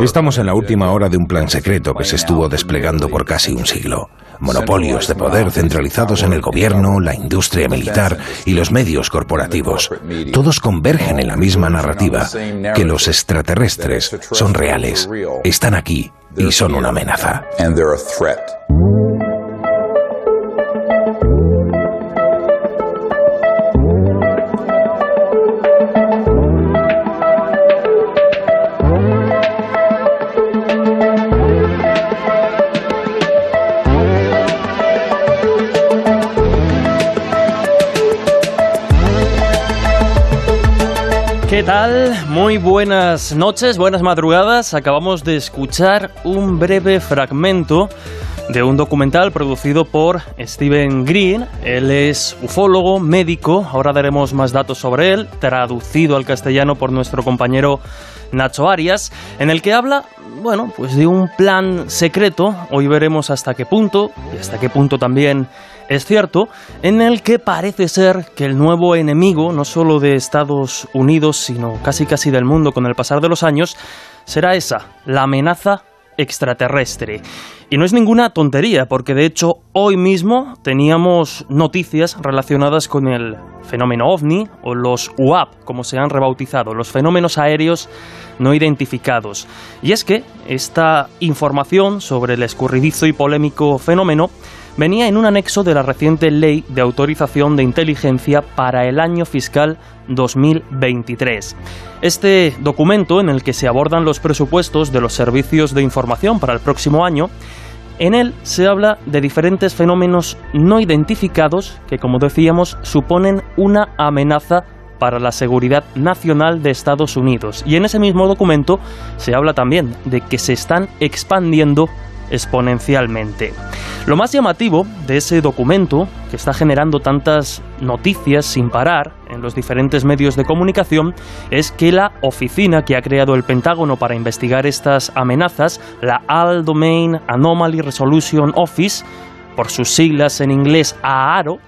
Estamos en la última hora de un plan secreto que se estuvo desplegando por casi un siglo. Monopolios de poder centralizados en el gobierno, la industria militar y los medios corporativos. Todos convergen en la misma narrativa, que los extraterrestres son reales, están aquí y son una amenaza. ¿Qué tal? Muy buenas noches, buenas madrugadas. Acabamos de escuchar un breve fragmento de un documental producido por Steven Green. Él es ufólogo, médico, ahora daremos más datos sobre él, traducido al castellano por nuestro compañero Nacho Arias, en el que habla, bueno, pues de un plan secreto, hoy veremos hasta qué punto, y hasta qué punto también es cierto, en el que parece ser que el nuevo enemigo, no solo de Estados Unidos, sino casi casi del mundo con el pasar de los años, será esa, la amenaza extraterrestre. Y no es ninguna tontería, porque de hecho hoy mismo teníamos noticias relacionadas con el fenómeno ovni o los UAP, como se han rebautizado, los fenómenos aéreos no identificados. Y es que esta información sobre el escurridizo y polémico fenómeno venía en un anexo de la reciente Ley de Autorización de Inteligencia para el año fiscal 2023. Este documento, en el que se abordan los presupuestos de los servicios de información para el próximo año, en él se habla de diferentes fenómenos no identificados que, como decíamos, suponen una amenaza para la seguridad nacional de Estados Unidos. Y en ese mismo documento se habla también de que se están expandiendo exponencialmente. Lo más llamativo de ese documento, que está generando tantas noticias sin parar en los diferentes medios de comunicación, es que la oficina que ha creado el Pentágono para investigar estas amenazas, la All Domain Anomaly Resolution Office, por sus siglas en inglés AARO,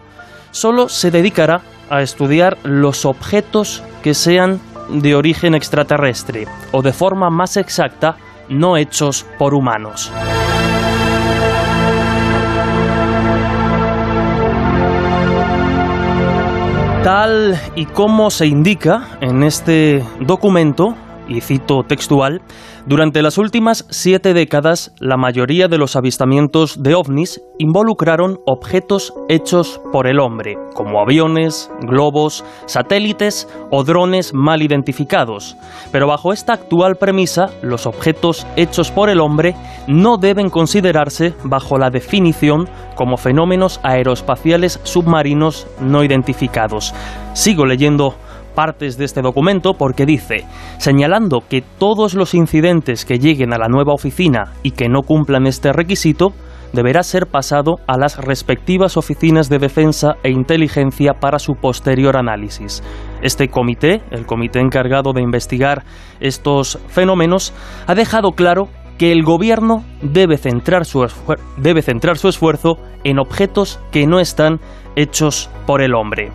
solo se dedicará a estudiar los objetos que sean de origen extraterrestre, o de forma más exacta, no hechos por humanos. Tal y como se indica en este documento, y cito textual, durante las últimas siete décadas, la mayoría de los avistamientos de ovnis involucraron objetos hechos por el hombre, como aviones, globos, satélites o drones mal identificados. Pero bajo esta actual premisa, los objetos hechos por el hombre no deben considerarse bajo la definición como fenómenos aeroespaciales submarinos no identificados. Sigo leyendo partes de este documento porque dice, señalando que todos los incidentes que lleguen a la nueva oficina y que no cumplan este requisito, deberá ser pasado a las respectivas oficinas de defensa e inteligencia para su posterior análisis. Este comité, el comité encargado de investigar estos fenómenos, ha dejado claro que el gobierno debe centrar su, debe centrar su esfuerzo en objetos que no están hechos por el hombre.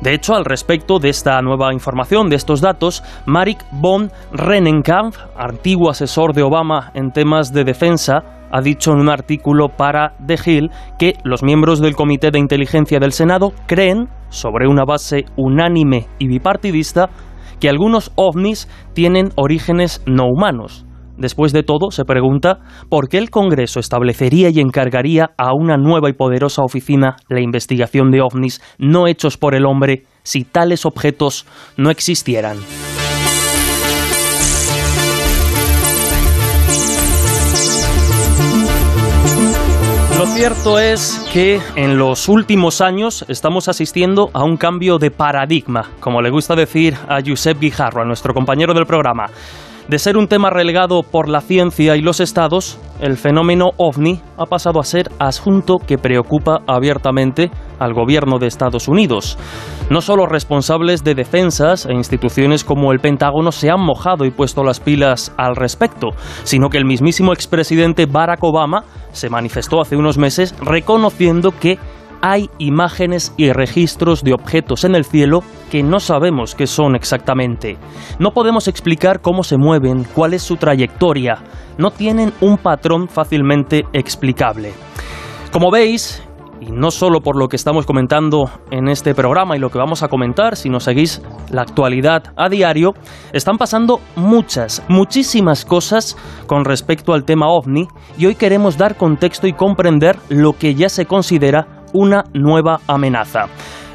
De hecho, al respecto de esta nueva información, de estos datos, Marik von Rennenkampf, antiguo asesor de Obama en temas de defensa, ha dicho en un artículo para The Hill que los miembros del Comité de Inteligencia del Senado creen, sobre una base unánime y bipartidista, que algunos ovnis tienen orígenes no humanos. Después de todo, se pregunta por qué el Congreso establecería y encargaría a una nueva y poderosa oficina la investigación de ovnis no hechos por el hombre si tales objetos no existieran. Lo cierto es que en los últimos años estamos asistiendo a un cambio de paradigma, como le gusta decir a Josep Guijarro, a nuestro compañero del programa. De ser un tema relegado por la ciencia y los estados, el fenómeno ovni ha pasado a ser asunto que preocupa abiertamente al gobierno de Estados Unidos. No solo responsables de defensas e instituciones como el Pentágono se han mojado y puesto las pilas al respecto, sino que el mismísimo expresidente Barack Obama se manifestó hace unos meses reconociendo que hay imágenes y registros de objetos en el cielo que no sabemos qué son exactamente. No podemos explicar cómo se mueven, cuál es su trayectoria. No tienen un patrón fácilmente explicable. Como veis, y no solo por lo que estamos comentando en este programa y lo que vamos a comentar, si nos seguís la actualidad a diario, están pasando muchas, muchísimas cosas con respecto al tema ovni y hoy queremos dar contexto y comprender lo que ya se considera una nueva amenaza.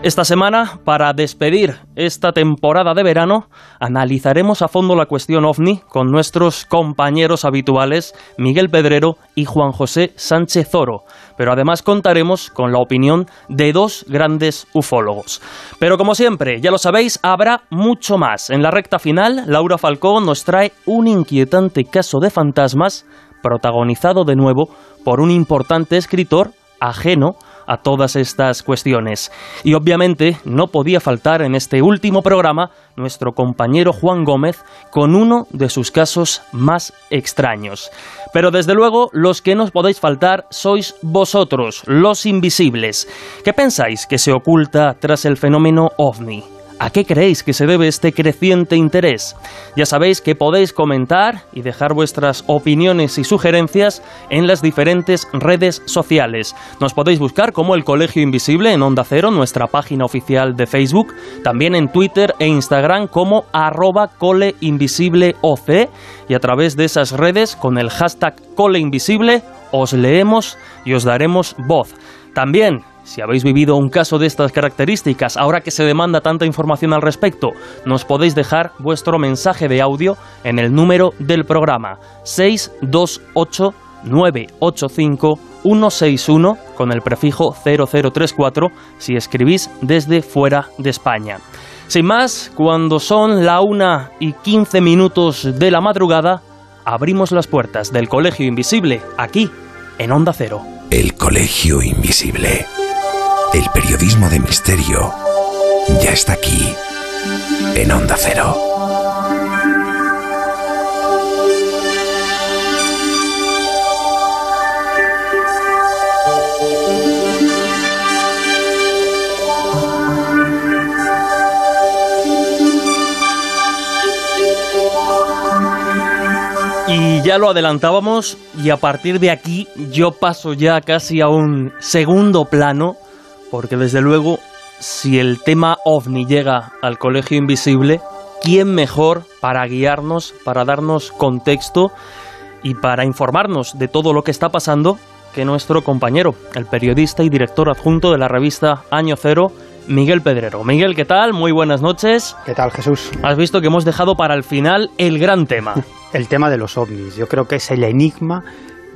Esta semana, para despedir esta temporada de verano, analizaremos a fondo la cuestión ovni con nuestros compañeros habituales Miguel Pedrero y Juan José Sánchez Zoro, pero además contaremos con la opinión de dos grandes ufólogos. Pero como siempre, ya lo sabéis, habrá mucho más. En la recta final, Laura Falcón nos trae un inquietante caso de fantasmas protagonizado de nuevo por un importante escritor ajeno a todas estas cuestiones. Y obviamente no podía faltar en este último programa nuestro compañero Juan Gómez con uno de sus casos más extraños. Pero desde luego los que no podéis faltar sois vosotros, los invisibles. ¿Qué pensáis que se oculta tras el fenómeno ovni? ¿A qué creéis que se debe este creciente interés? Ya sabéis que podéis comentar y dejar vuestras opiniones y sugerencias en las diferentes redes sociales. Nos podéis buscar como el Colegio Invisible en Onda Cero, nuestra página oficial de Facebook, también en Twitter e Instagram como arroba y a través de esas redes con el hashtag coleinvisible os leemos y os daremos voz. También si habéis vivido un caso de estas características, ahora que se demanda tanta información al respecto, nos podéis dejar vuestro mensaje de audio en el número del programa 628 985 161 con el prefijo 0034 si escribís desde fuera de España. Sin más, cuando son la una y 15 minutos de la madrugada, abrimos las puertas del Colegio Invisible aquí en Onda Cero. El Colegio Invisible. El periodismo de misterio ya está aquí, en Onda Cero. Y ya lo adelantábamos y a partir de aquí yo paso ya casi a un segundo plano porque desde luego, si el tema ovni llega al Colegio Invisible, ¿quién mejor para guiarnos, para darnos contexto y para informarnos de todo lo que está pasando que nuestro compañero, el periodista y director adjunto de la revista Año Cero, Miguel Pedrero. Miguel, ¿qué tal? Muy buenas noches. ¿Qué tal, Jesús? Has visto que hemos dejado para el final el gran tema. el tema de los ovnis. Yo creo que es el enigma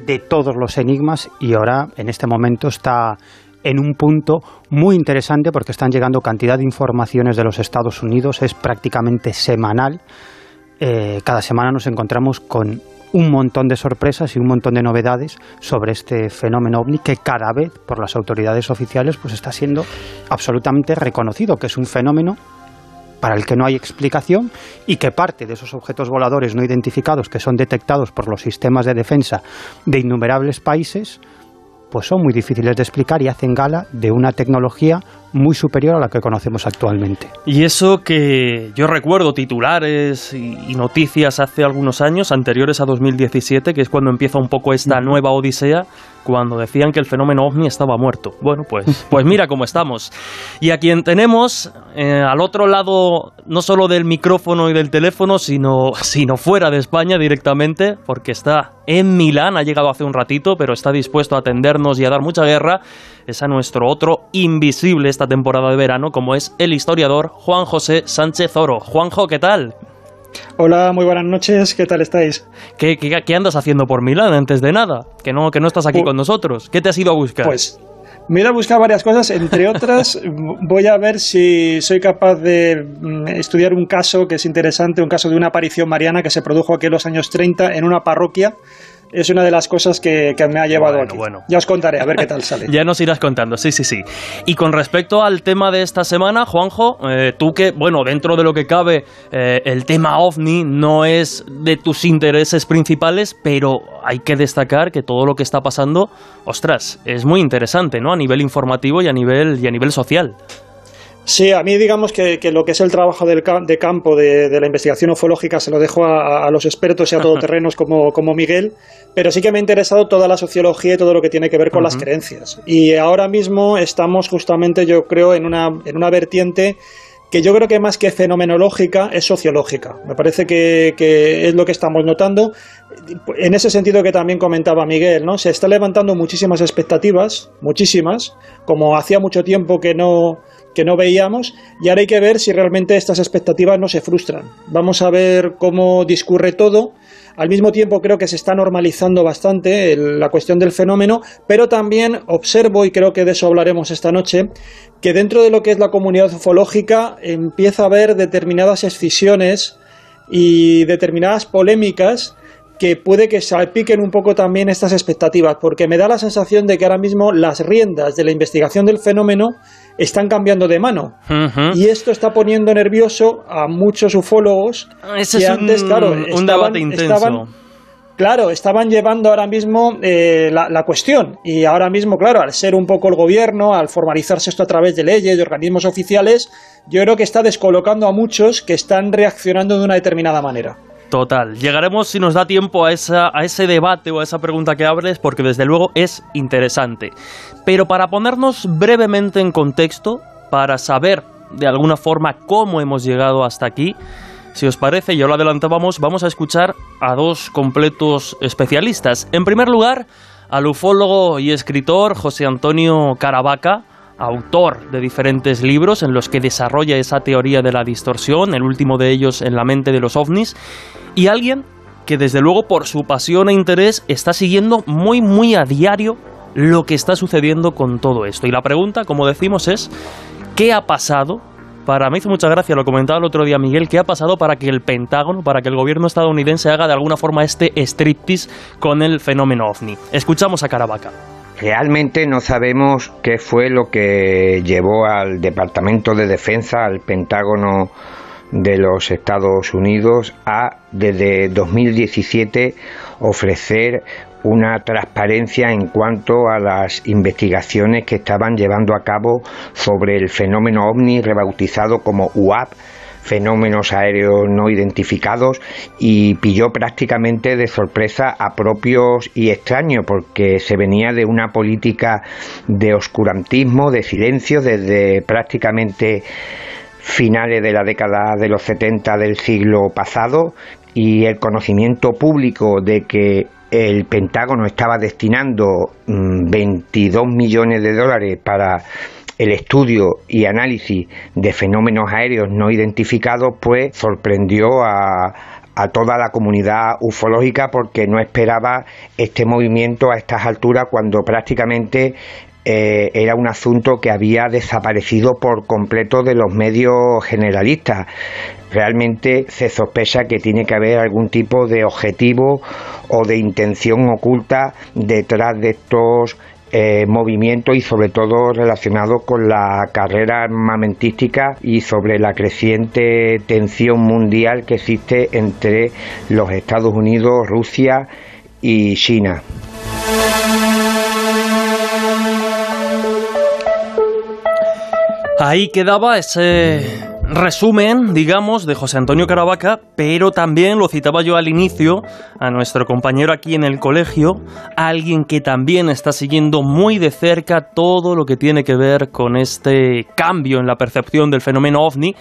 de todos los enigmas y ahora, en este momento, está en un punto muy interesante porque están llegando cantidad de informaciones de los Estados Unidos, es prácticamente semanal. Eh, cada semana nos encontramos con un montón de sorpresas y un montón de novedades sobre este fenómeno ovni que cada vez por las autoridades oficiales pues está siendo absolutamente reconocido que es un fenómeno para el que no hay explicación y que parte de esos objetos voladores no identificados que son detectados por los sistemas de defensa de innumerables países pues son muy difíciles de explicar y hacen gala de una tecnología muy superior a la que conocemos actualmente. Y eso que yo recuerdo titulares y noticias hace algunos años, anteriores a 2017, que es cuando empieza un poco esta nueva odisea, cuando decían que el fenómeno ovni estaba muerto. Bueno, pues, pues mira cómo estamos. Y a quien tenemos eh, al otro lado, no solo del micrófono y del teléfono, sino, sino fuera de España directamente, porque está en Milán, ha llegado hace un ratito, pero está dispuesto a atendernos y a dar mucha guerra, es a nuestro otro invisible esta temporada de verano, como es el historiador Juan José Sánchez Oro. Juanjo, ¿qué tal? Hola, muy buenas noches, ¿qué tal estáis? ¿Qué, qué, andas haciendo por Milán antes de nada? Que no, que no estás aquí con nosotros. ¿Qué te has ido a buscar? Pues me he ido a buscar varias cosas, entre otras voy a ver si soy capaz de mm, estudiar un caso que es interesante, un caso de una aparición mariana que se produjo aquí en los años 30 en una parroquia es una de las cosas que, me ha llevado aquí. Bueno. Ya os contaré, a ver qué tal sale. ya nos irás contando, sí, sí, sí. Y con respecto al tema de esta semana, Juanjo, eh, tú que, bueno, dentro de lo que cabe, eh, el tema ovni no es de tus intereses principales, pero hay que destacar que todo lo que está pasando, ostras, es muy interesante, ¿no? A nivel informativo y a nivel, y a nivel social. Sí, a mí digamos que, lo que es el trabajo del, de campo de, la investigación ufológica se lo dejo a, los expertos y a todoterrenos como, como Miguel, pero sí que me ha interesado toda la sociología y todo lo que tiene que ver con las creencias. Y ahora mismo estamos justamente, yo creo, en una, en una vertiente que yo creo que más que fenomenológica es sociológica. Me parece que, que, es lo que estamos notando. En ese sentido que también comentaba Miguel, ¿no? Se está levantando muchísimas expectativas, muchísimas, como hacía mucho tiempo que no, no veíamos y ahora hay que ver si realmente estas expectativas no se frustran. Vamos a ver cómo discurre todo. Al mismo tiempo creo que se está normalizando bastante la cuestión del fenómeno, pero también observo, y creo que de eso hablaremos esta noche, que dentro de lo que es la comunidad ufológica empieza a haber determinadas escisiones y determinadas polémicas que puede que salpiquen un poco también estas expectativas, porque me da la sensación de que ahora mismo las riendas de la investigación del fenómeno están cambiando de mano. Y esto está poniendo nervioso a muchos ufólogos Ese es antes, un, claro, un debate intenso. claro, estaban llevando ahora mismo eh, la, la, cuestión. Y ahora mismo, claro, al ser un poco el gobierno, al formalizarse esto a través de leyes, de organismos oficiales, yo creo que está descolocando a muchos que están reaccionando de una determinada manera. Total. Llegaremos, si nos da tiempo, a, esa, a ese debate o a esa pregunta que abres, porque desde luego es interesante. Pero para ponernos brevemente en contexto, para saber de alguna forma cómo hemos llegado hasta aquí, si os parece, ya lo adelantábamos, vamos a escuchar a dos completos especialistas. En primer lugar, al ufólogo y escritor José Antonio Caravaca, autor de diferentes libros en los que desarrolla esa teoría de la distorsión, el último de ellos en la mente de los ovnis, y alguien que desde luego por su pasión e interés está siguiendo muy muy a diario lo que está sucediendo con todo esto. Y la pregunta, como decimos, es ¿qué ha pasado? Para mí hizo mucha gracia, lo comentaba el otro día Miguel, ¿qué ha pasado para que el Pentágono, para que el gobierno estadounidense haga de alguna forma este striptease con el fenómeno ovni? Escuchamos a Caravaca. Realmente no sabemos qué fue lo que llevó al Departamento de Defensa, al Pentágono de los Estados Unidos, a desde 2017 ofrecer una transparencia en cuanto a las investigaciones que estaban llevando a cabo sobre el fenómeno ovni rebautizado como UAP fenómenos aéreos no identificados y pilló prácticamente de sorpresa a propios y extraños porque se venía de una política de oscurantismo, de silencio desde prácticamente finales de la década de los 70 del siglo pasado y el conocimiento público de que el Pentágono estaba destinando 22 mm, millones de dólares para el estudio y análisis de fenómenos aéreos no identificados, pues sorprendió a, a toda la comunidad ufológica porque no esperaba este movimiento a estas alturas cuando prácticamente eh, era un asunto que había desaparecido por completo de los medios generalistas. Realmente se sospecha que tiene que haber algún tipo de objetivo o de intención oculta detrás de estos eh, movimientos y sobre todo relacionado con la carrera armamentística y sobre la creciente tensión mundial que existe entre los Estados Unidos, Rusia y China. Ahí quedaba ese resumen, digamos, de José Antonio Caravaca, pero también lo citaba yo al inicio a nuestro compañero aquí en el colegio, alguien que también está siguiendo muy de cerca todo lo que tiene que ver con este cambio en la percepción del fenómeno ovni,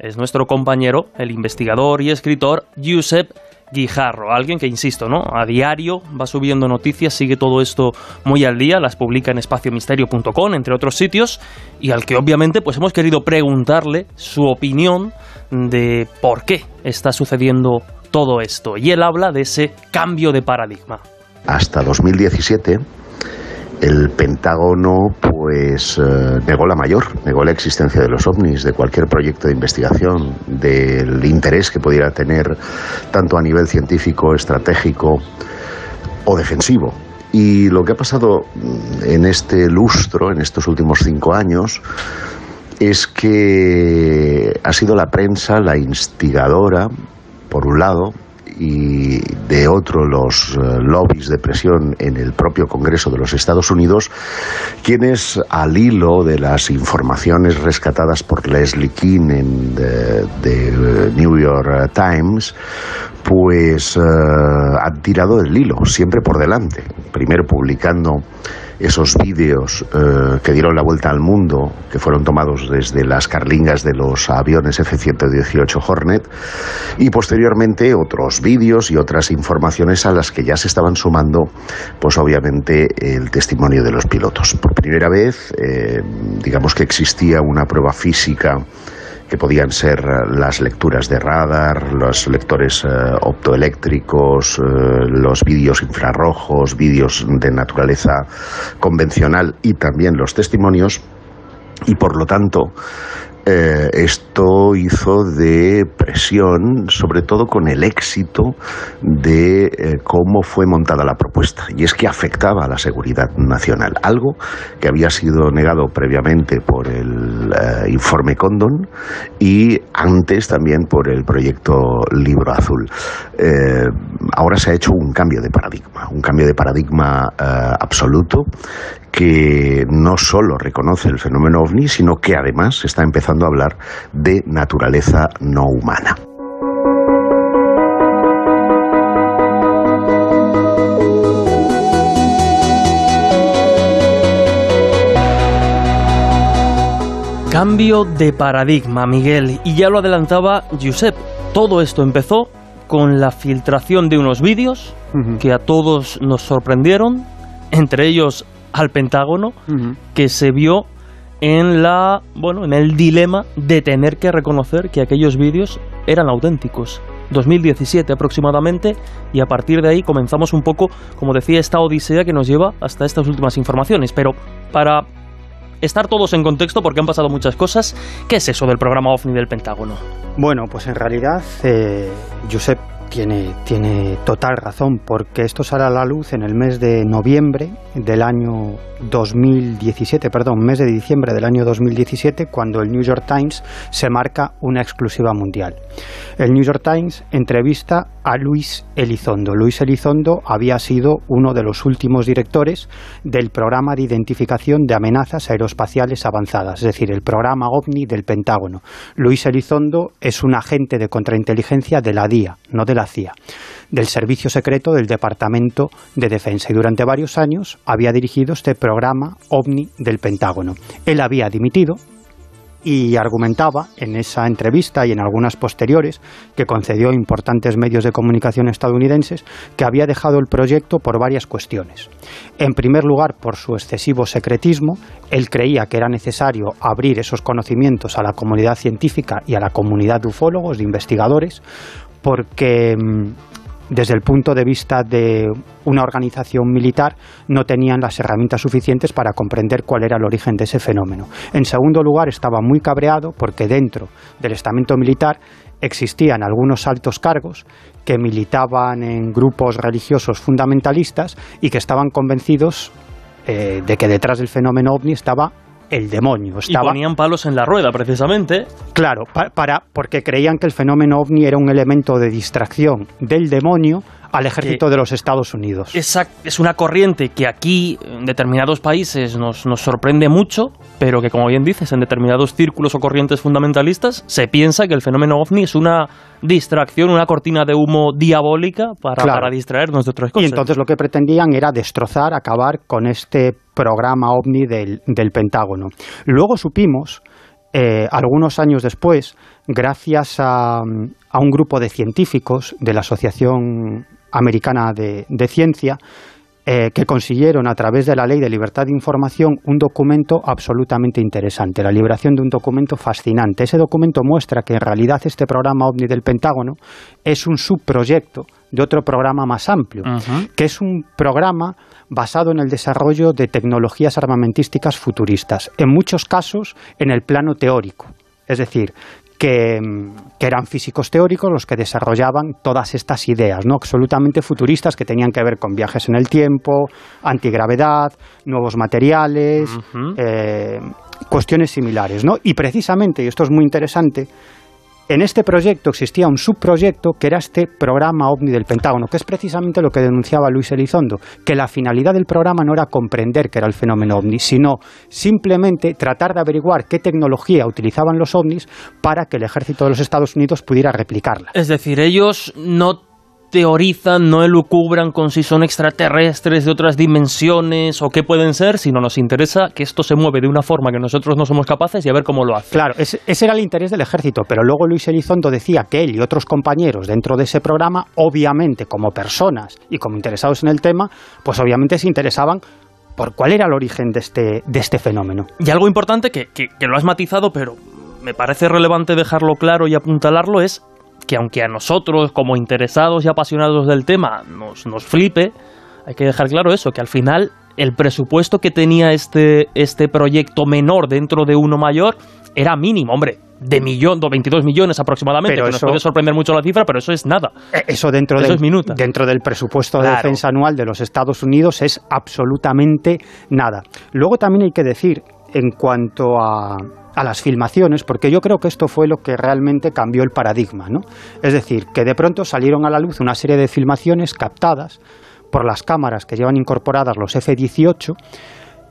es nuestro compañero, el investigador y escritor Giuseppe Guijarro, alguien que, insisto, ¿no? A diario va subiendo noticias, sigue todo esto muy al día, las publica en espaciomisterio.com, entre otros sitios, y al que obviamente pues hemos querido preguntarle su opinión de por qué está sucediendo todo esto. Y él habla de ese cambio de paradigma. Hasta 2017 el Pentágono pues eh, negó la mayor, negó la existencia de los ovnis, de cualquier proyecto de investigación, del interés que pudiera tener tanto a nivel científico, estratégico o defensivo. Y lo que ha pasado en este lustro, en estos últimos cinco años, es que ha sido la prensa la instigadora, por un lado, y de otro los eh, lobbies de presión en el propio Congreso de los Estados Unidos, quienes al hilo de las informaciones rescatadas por Leslie King en de, de New York Times, pues eh, han tirado del hilo, siempre por delante. Primero publicando esos vídeos eh, que dieron la vuelta al mundo, que fueron tomados desde las carlingas de los aviones F-118 Hornet, y posteriormente otros vídeos y otras informaciones a las que ya se estaban sumando, pues obviamente el testimonio de los pilotos. Por primera vez, eh, digamos que existía una prueba física que podían ser eh, las lecturas de radar, los lectores eh, optoeléctricos, eh, los vídeos infrarrojos, vídeos de naturaleza convencional y también los testimonios. Y por lo tanto, eh, esto hizo de presión, sobre todo con el éxito de eh, cómo fue montada la propuesta. Y es que afectaba a la seguridad nacional, algo que había sido negado previamente por el eh, informe Condon y antes también por el proyecto Libro Azul. ahora se ha hecho un cambio de paradigma, un cambio de paradigma absoluto que no solo reconoce el fenómeno ovni, sino que además está empezando a hablar de naturaleza no humana. Cambio de paradigma, Miguel, y ya lo adelantaba Josep. Todo esto empezó con la filtración de unos vídeos que a todos nos sorprendieron, entre ellos al Pentágono, que se vio en la bueno en el dilema de tener que reconocer que aquellos vídeos eran auténticos. 2017 aproximadamente y a partir de ahí comenzamos un poco como decía esta odisea que nos lleva hasta estas últimas informaciones. Pero para estar todos en contexto porque han pasado muchas cosas ¿qué es eso del programa OVNI del Pentágono? Bueno pues en realidad eh, Josep tiene, tiene total razón, porque esto sale a la luz en el mes de noviembre del año 2017, perdón, mes de diciembre del año 2017, cuando el New York Times se marca una exclusiva mundial. El New York Times entrevista a Luis Elizondo. Luis Elizondo había sido uno de los últimos directores del programa de identificación de amenazas aeroespaciales avanzadas, es decir, el programa OVNI del Pentágono. Luis Elizondo es un agente de contrainteligencia de la DIA, no de la CIA, del Servicio Secreto del Departamento de Defensa y durante varios años había dirigido este programa OVNI del Pentágono. Él había dimitido y argumentaba en esa entrevista y en algunas posteriores que concedió importantes medios de comunicación estadounidenses que había dejado el proyecto por varias cuestiones. En primer lugar, por su excesivo secretismo, él creía que era necesario abrir esos conocimientos a la comunidad científica y a la comunidad de ufólogos, de investigadores, porque mm, desde el punto de vista de una organización militar no tenían las herramientas suficientes para comprender cuál era el origen de ese fenómeno. En segundo lugar, estaba muy cabreado porque dentro del estamento militar existían algunos altos cargos que militaban en grupos religiosos fundamentalistas y que estaban convencidos eh, de que detrás del fenómeno ovni estaba el demonio. Estaba, y ponían palos en la rueda, precisamente. Claro, para, porque creían que el fenómeno ovni era un elemento de distracción del demonio al ejército de los Estados Unidos. es una corriente que aquí, en determinados países, nos, nos sorprende mucho, pero que, como bien dices, en determinados círculos o corrientes fundamentalistas, se piensa que el fenómeno ovni es una distracción, una cortina de humo diabólica para, para distraernos de otras cosas. Y entonces lo que pretendían era destrozar, acabar con este programa ovni del, del Pentágono. Luego supimos eh, algunos años después, gracias a, un grupo de científicos de la Asociación Americana de, Ciencia, eh, que consiguieron a través de la Ley de Libertad de Información un documento absolutamente interesante, la liberación de un documento fascinante. Ese documento muestra que en realidad este programa OVNI del Pentágono es un subproyecto de otro programa más amplio, que es un programa basado en el desarrollo de tecnologías armamentísticas futuristas, en muchos casos en el plano teórico. Es decir, que, eran físicos teóricos los que desarrollaban todas estas ideas, ¿no? absolutamente futuristas que tenían que ver con viajes en el tiempo, antigravedad, nuevos materiales, eh, cuestiones similares. ¿no? Y precisamente, y esto es muy interesante, en este proyecto existía un subproyecto que era este programa OVNI del Pentágono, que es precisamente lo que denunciaba Luis Elizondo, que la finalidad del programa no era comprender qué era el fenómeno OVNI, sino simplemente tratar de averiguar qué tecnología utilizaban los OVNIs para que el ejército de los Estados Unidos pudiera replicarla. Es decir, ellos no teorizan, no elucubran con si son extraterrestres de otras dimensiones o qué pueden ser, sino nos interesa que esto se mueve de una forma que nosotros no somos capaces y a ver cómo lo hace. Claro, ese, era el interés del ejército, pero luego Luis Elizondo decía que él y otros compañeros dentro de ese programa, obviamente como personas y como interesados en el tema, pues obviamente se interesaban por cuál era el origen de este, de este fenómeno. Y algo importante que, que lo has matizado, pero me parece relevante dejarlo claro y apuntalarlo, es que aunque a nosotros, como interesados y apasionados del tema, nos, nos flipe, hay que dejar claro eso, que al final el presupuesto que tenía este, este proyecto menor dentro de uno mayor era mínimo, hombre, de millón, 22 millones aproximadamente, que nos puede sorprender mucho la cifra, pero eso es nada. Eh, eso dentro, del, dentro del presupuesto de defensa anual de los Estados Unidos es absolutamente nada. Luego también hay que decir, en cuanto a, a las filmaciones, porque yo creo que esto fue lo que realmente cambió el paradigma, ¿no? Es decir, que de pronto salieron a la luz una serie de filmaciones captadas por las cámaras que llevan incorporadas los F-18,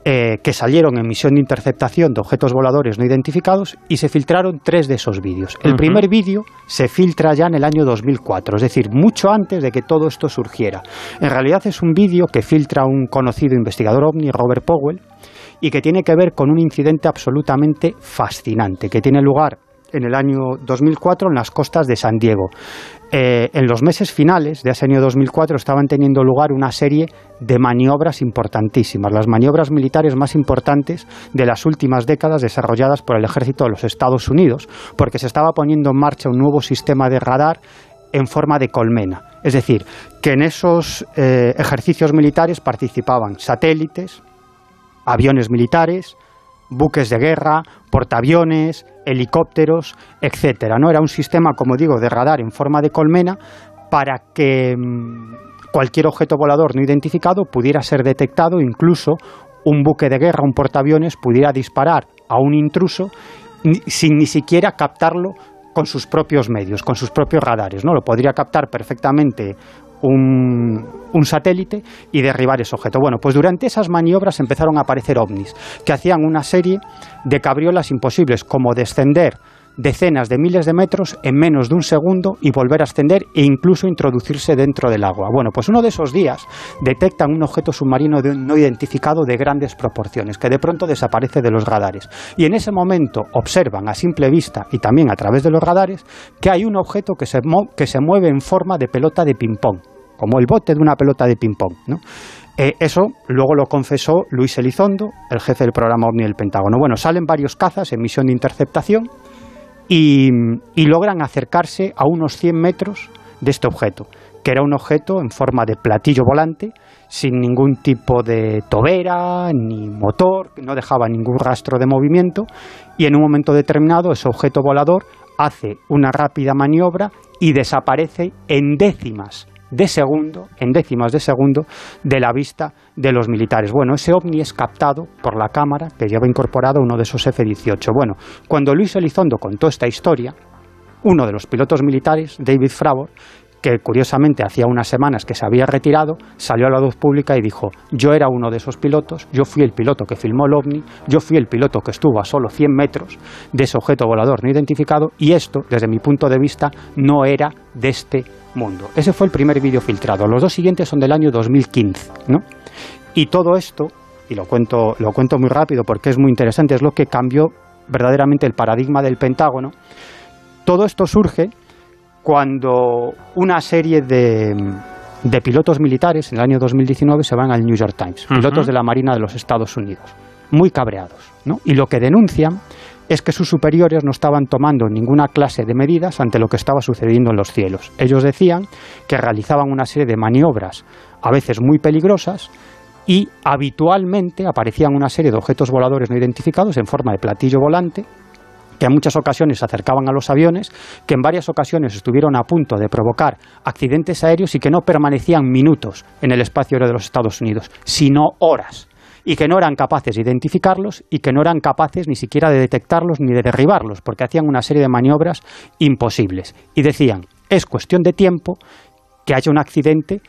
eh, que salieron en misión de interceptación de objetos voladores no identificados y se filtraron tres de esos vídeos. El primer vídeo se filtra ya en el año 2004, es decir, mucho antes de que todo esto surgiera. En realidad es un vídeo que filtra un conocido investigador ovni, Robert Powell, y que tiene que ver con un incidente absolutamente fascinante que tiene lugar en el año 2004 en las costas de San Diego. Eh, en los meses finales de ese año 2004 estaban teniendo lugar una serie de maniobras importantísimas, las maniobras militares más importantes de las últimas décadas desarrolladas por el ejército de los Estados Unidos, porque se estaba poniendo en marcha un nuevo sistema de radar en forma de colmena. Es decir, que en esos eh, ejercicios militares participaban satélites, aviones militares, buques de guerra, portaaviones, helicópteros, etcétera. ¿no? Era un sistema, como digo, de radar en forma de colmena para que mm, cualquier objeto volador no identificado pudiera ser detectado, incluso un buque de guerra, un portaaviones, pudiera disparar a un intruso sin ni siquiera captarlo con sus propios medios, con sus propios radares, ¿no? Lo podría captar perfectamente un, satélite y derribar ese objeto. Bueno, pues durante esas maniobras empezaron a aparecer ovnis, que hacían una serie de cabriolas imposibles, como descender decenas de miles de metros en menos de un segundo y volver a ascender e incluso introducirse dentro del agua. Bueno, pues uno de esos días detectan un objeto submarino no identificado de grandes proporciones, que de pronto desaparece de los radares. Y en ese momento observan a simple vista y también a través de los radares que hay un objeto que se, que se mueve en forma de pelota de ping-pong como el bote de una pelota de ping-pong. Eh, eso luego lo confesó Luis Elizondo, el jefe del programa OVNI del Pentágono. Bueno, salen varios cazas en misión de interceptación y, logran acercarse a unos 100 metros de este objeto, que era un objeto en forma de platillo volante, sin ningún tipo de tobera ni motor, no dejaba ningún rastro de movimiento, y en un momento determinado ese objeto volador hace una rápida maniobra y desaparece en décimas de segundo, en décimas de segundo, de la vista de los militares. Bueno, ese ovni es captado por la cámara que lleva incorporado uno de esos F-18. Bueno, cuando Luis Elizondo contó esta historia, uno de los pilotos militares, David Fravor, que curiosamente hacía unas semanas que se había retirado, salió a la luz pública y dijo, yo era uno de esos pilotos, yo fui el piloto que filmó el ovni, yo fui el piloto que estuvo a solo 100 metros de ese objeto volador no identificado y esto, desde mi punto de vista, no era de este mundo. Ese fue el primer vídeo filtrado. Los dos siguientes son del año 2015, ¿no? Y todo esto, y lo cuento, lo cuento muy rápido porque es muy interesante, es lo que cambió verdaderamente el paradigma del Pentágono. Todo esto surge cuando una serie de, de pilotos militares en el año 2019 se van al New York Times, pilotos de la Marina de los Estados Unidos, muy cabreados. ¿no? Y lo que denuncian es que sus superiores no estaban tomando ninguna clase de medidas ante lo que estaba sucediendo en los cielos. Ellos decían que realizaban una serie de maniobras, a veces muy peligrosas, y habitualmente aparecían una serie de objetos voladores no identificados en forma de platillo volante que en muchas ocasiones se acercaban a los aviones, que en varias ocasiones estuvieron a punto de provocar accidentes aéreos y que no permanecían minutos en el espacio aéreo de los Estados Unidos, sino horas y que no eran capaces de identificarlos y que no eran capaces ni siquiera de detectarlos ni de derribarlos, porque hacían una serie de maniobras imposibles. Y decían, es cuestión de tiempo que haya un accidente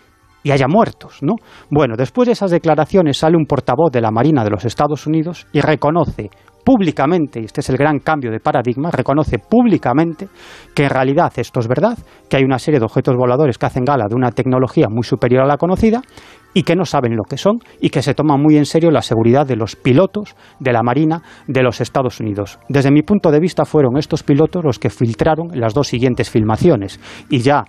y haya muertos, ¿no? Bueno, después de esas declaraciones sale un portavoz de la Marina de los Estados Unidos y reconoce públicamente, y este es el gran cambio de paradigma, reconoce públicamente que en realidad esto es verdad, que hay una serie de objetos voladores que hacen gala de una tecnología muy superior a la conocida y que no saben lo que son y que se toma muy en serio la seguridad de los pilotos de la Marina de los Estados Unidos. Desde mi punto de vista fueron estos pilotos los que filtraron las dos siguientes filmaciones y ya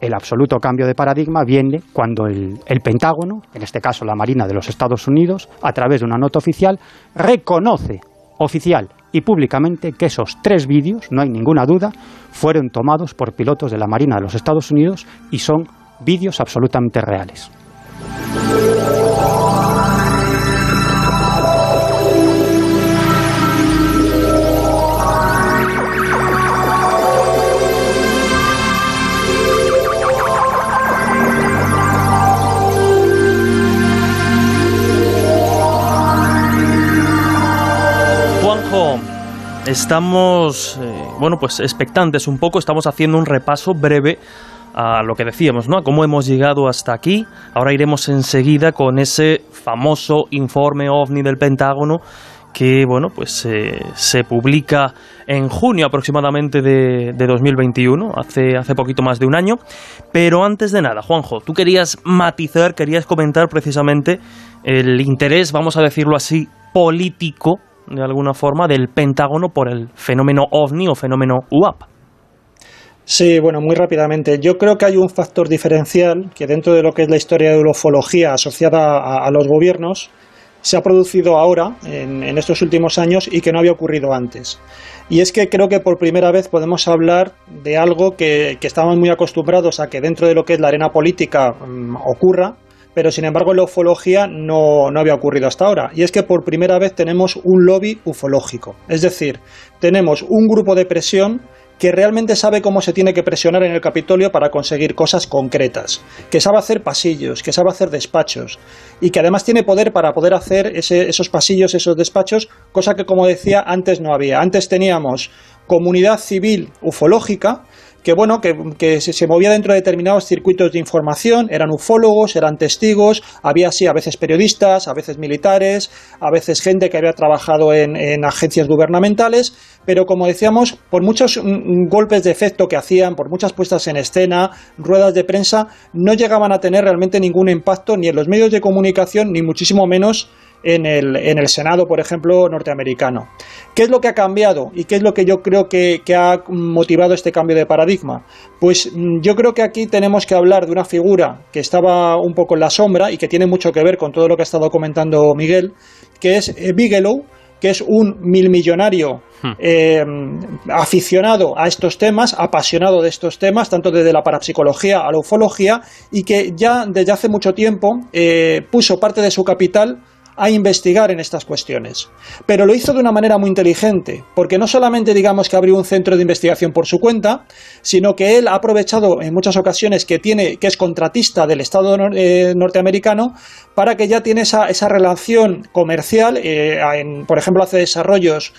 el absoluto cambio de paradigma viene cuando el, el, Pentágono, en este caso la Marina de los Estados Unidos, a través de una nota oficial, reconoce oficial y públicamente que esos tres vídeos, no hay ninguna duda, fueron tomados por pilotos de la Marina de los Estados Unidos y son vídeos absolutamente reales. Estamos, eh, bueno, pues expectantes un poco, estamos haciendo un repaso breve a lo que decíamos, ¿no? A cómo hemos llegado hasta aquí. Ahora iremos enseguida con ese famoso informe OVNI del Pentágono que, bueno, pues eh, se publica en junio aproximadamente de, de 2021, hace, hace poquito más de un año. Pero antes de nada, Juanjo, tú querías matizar, querías comentar precisamente el interés, vamos a decirlo así, político de alguna forma, del Pentágono por el fenómeno ovni o fenómeno UAP. Sí, bueno, muy rápidamente. Yo creo que hay un factor diferencial que dentro de lo que es la historia de ufología asociada a, los gobiernos se ha producido ahora, en, estos últimos años, y que no había ocurrido antes. Y es que creo que por primera vez podemos hablar de algo que, que estamos muy acostumbrados a que dentro de lo que es la arena política mm, ocurra, pero sin embargo la ufología no, no, había ocurrido hasta ahora. Y es que por primera vez tenemos un lobby ufológico. Es decir, tenemos un grupo de presión que realmente sabe cómo se tiene que presionar en el Capitolio para conseguir cosas concretas, que sabe hacer pasillos, que sabe hacer despachos y que además tiene poder para poder hacer esos pasillos, esos despachos, cosa que como decía antes no había. Antes teníamos comunidad civil ufológica que bueno, que, se, movía dentro de determinados circuitos de información, eran ufólogos, eran testigos, había así a veces periodistas, a veces militares, a veces gente que había trabajado en, en agencias gubernamentales, pero como decíamos, por muchos mm, mm, golpes de efecto que hacían, por muchas puestas en escena, ruedas de prensa, no llegaban a tener realmente ningún impacto ni en los medios de comunicación, ni muchísimo menos en el, en el Senado, por ejemplo, norteamericano. ¿Qué es lo que ha cambiado y qué es lo que yo creo que, ha motivado este cambio de paradigma? Pues mm, yo creo que aquí tenemos que hablar de una figura que estaba un poco en la sombra y que tiene mucho que ver con todo lo que ha estado comentando Miguel, que es eh, Bigelow, que es un milmillonario hmm. eh, aficionado a estos temas, apasionado de estos temas, tanto desde la parapsicología a la ufología, y que ya desde hace mucho tiempo eh, puso parte de su capital a investigar en estas cuestiones. Pero lo hizo de una manera muy inteligente, porque no solamente digamos que abrió un centro de investigación por su cuenta, sino que él ha aprovechado en muchas ocasiones que tiene, que es contratista del Estado eh, norteamericano, para que ya tiene esa, esa relación comercial, eh, por ejemplo, hace desarrollos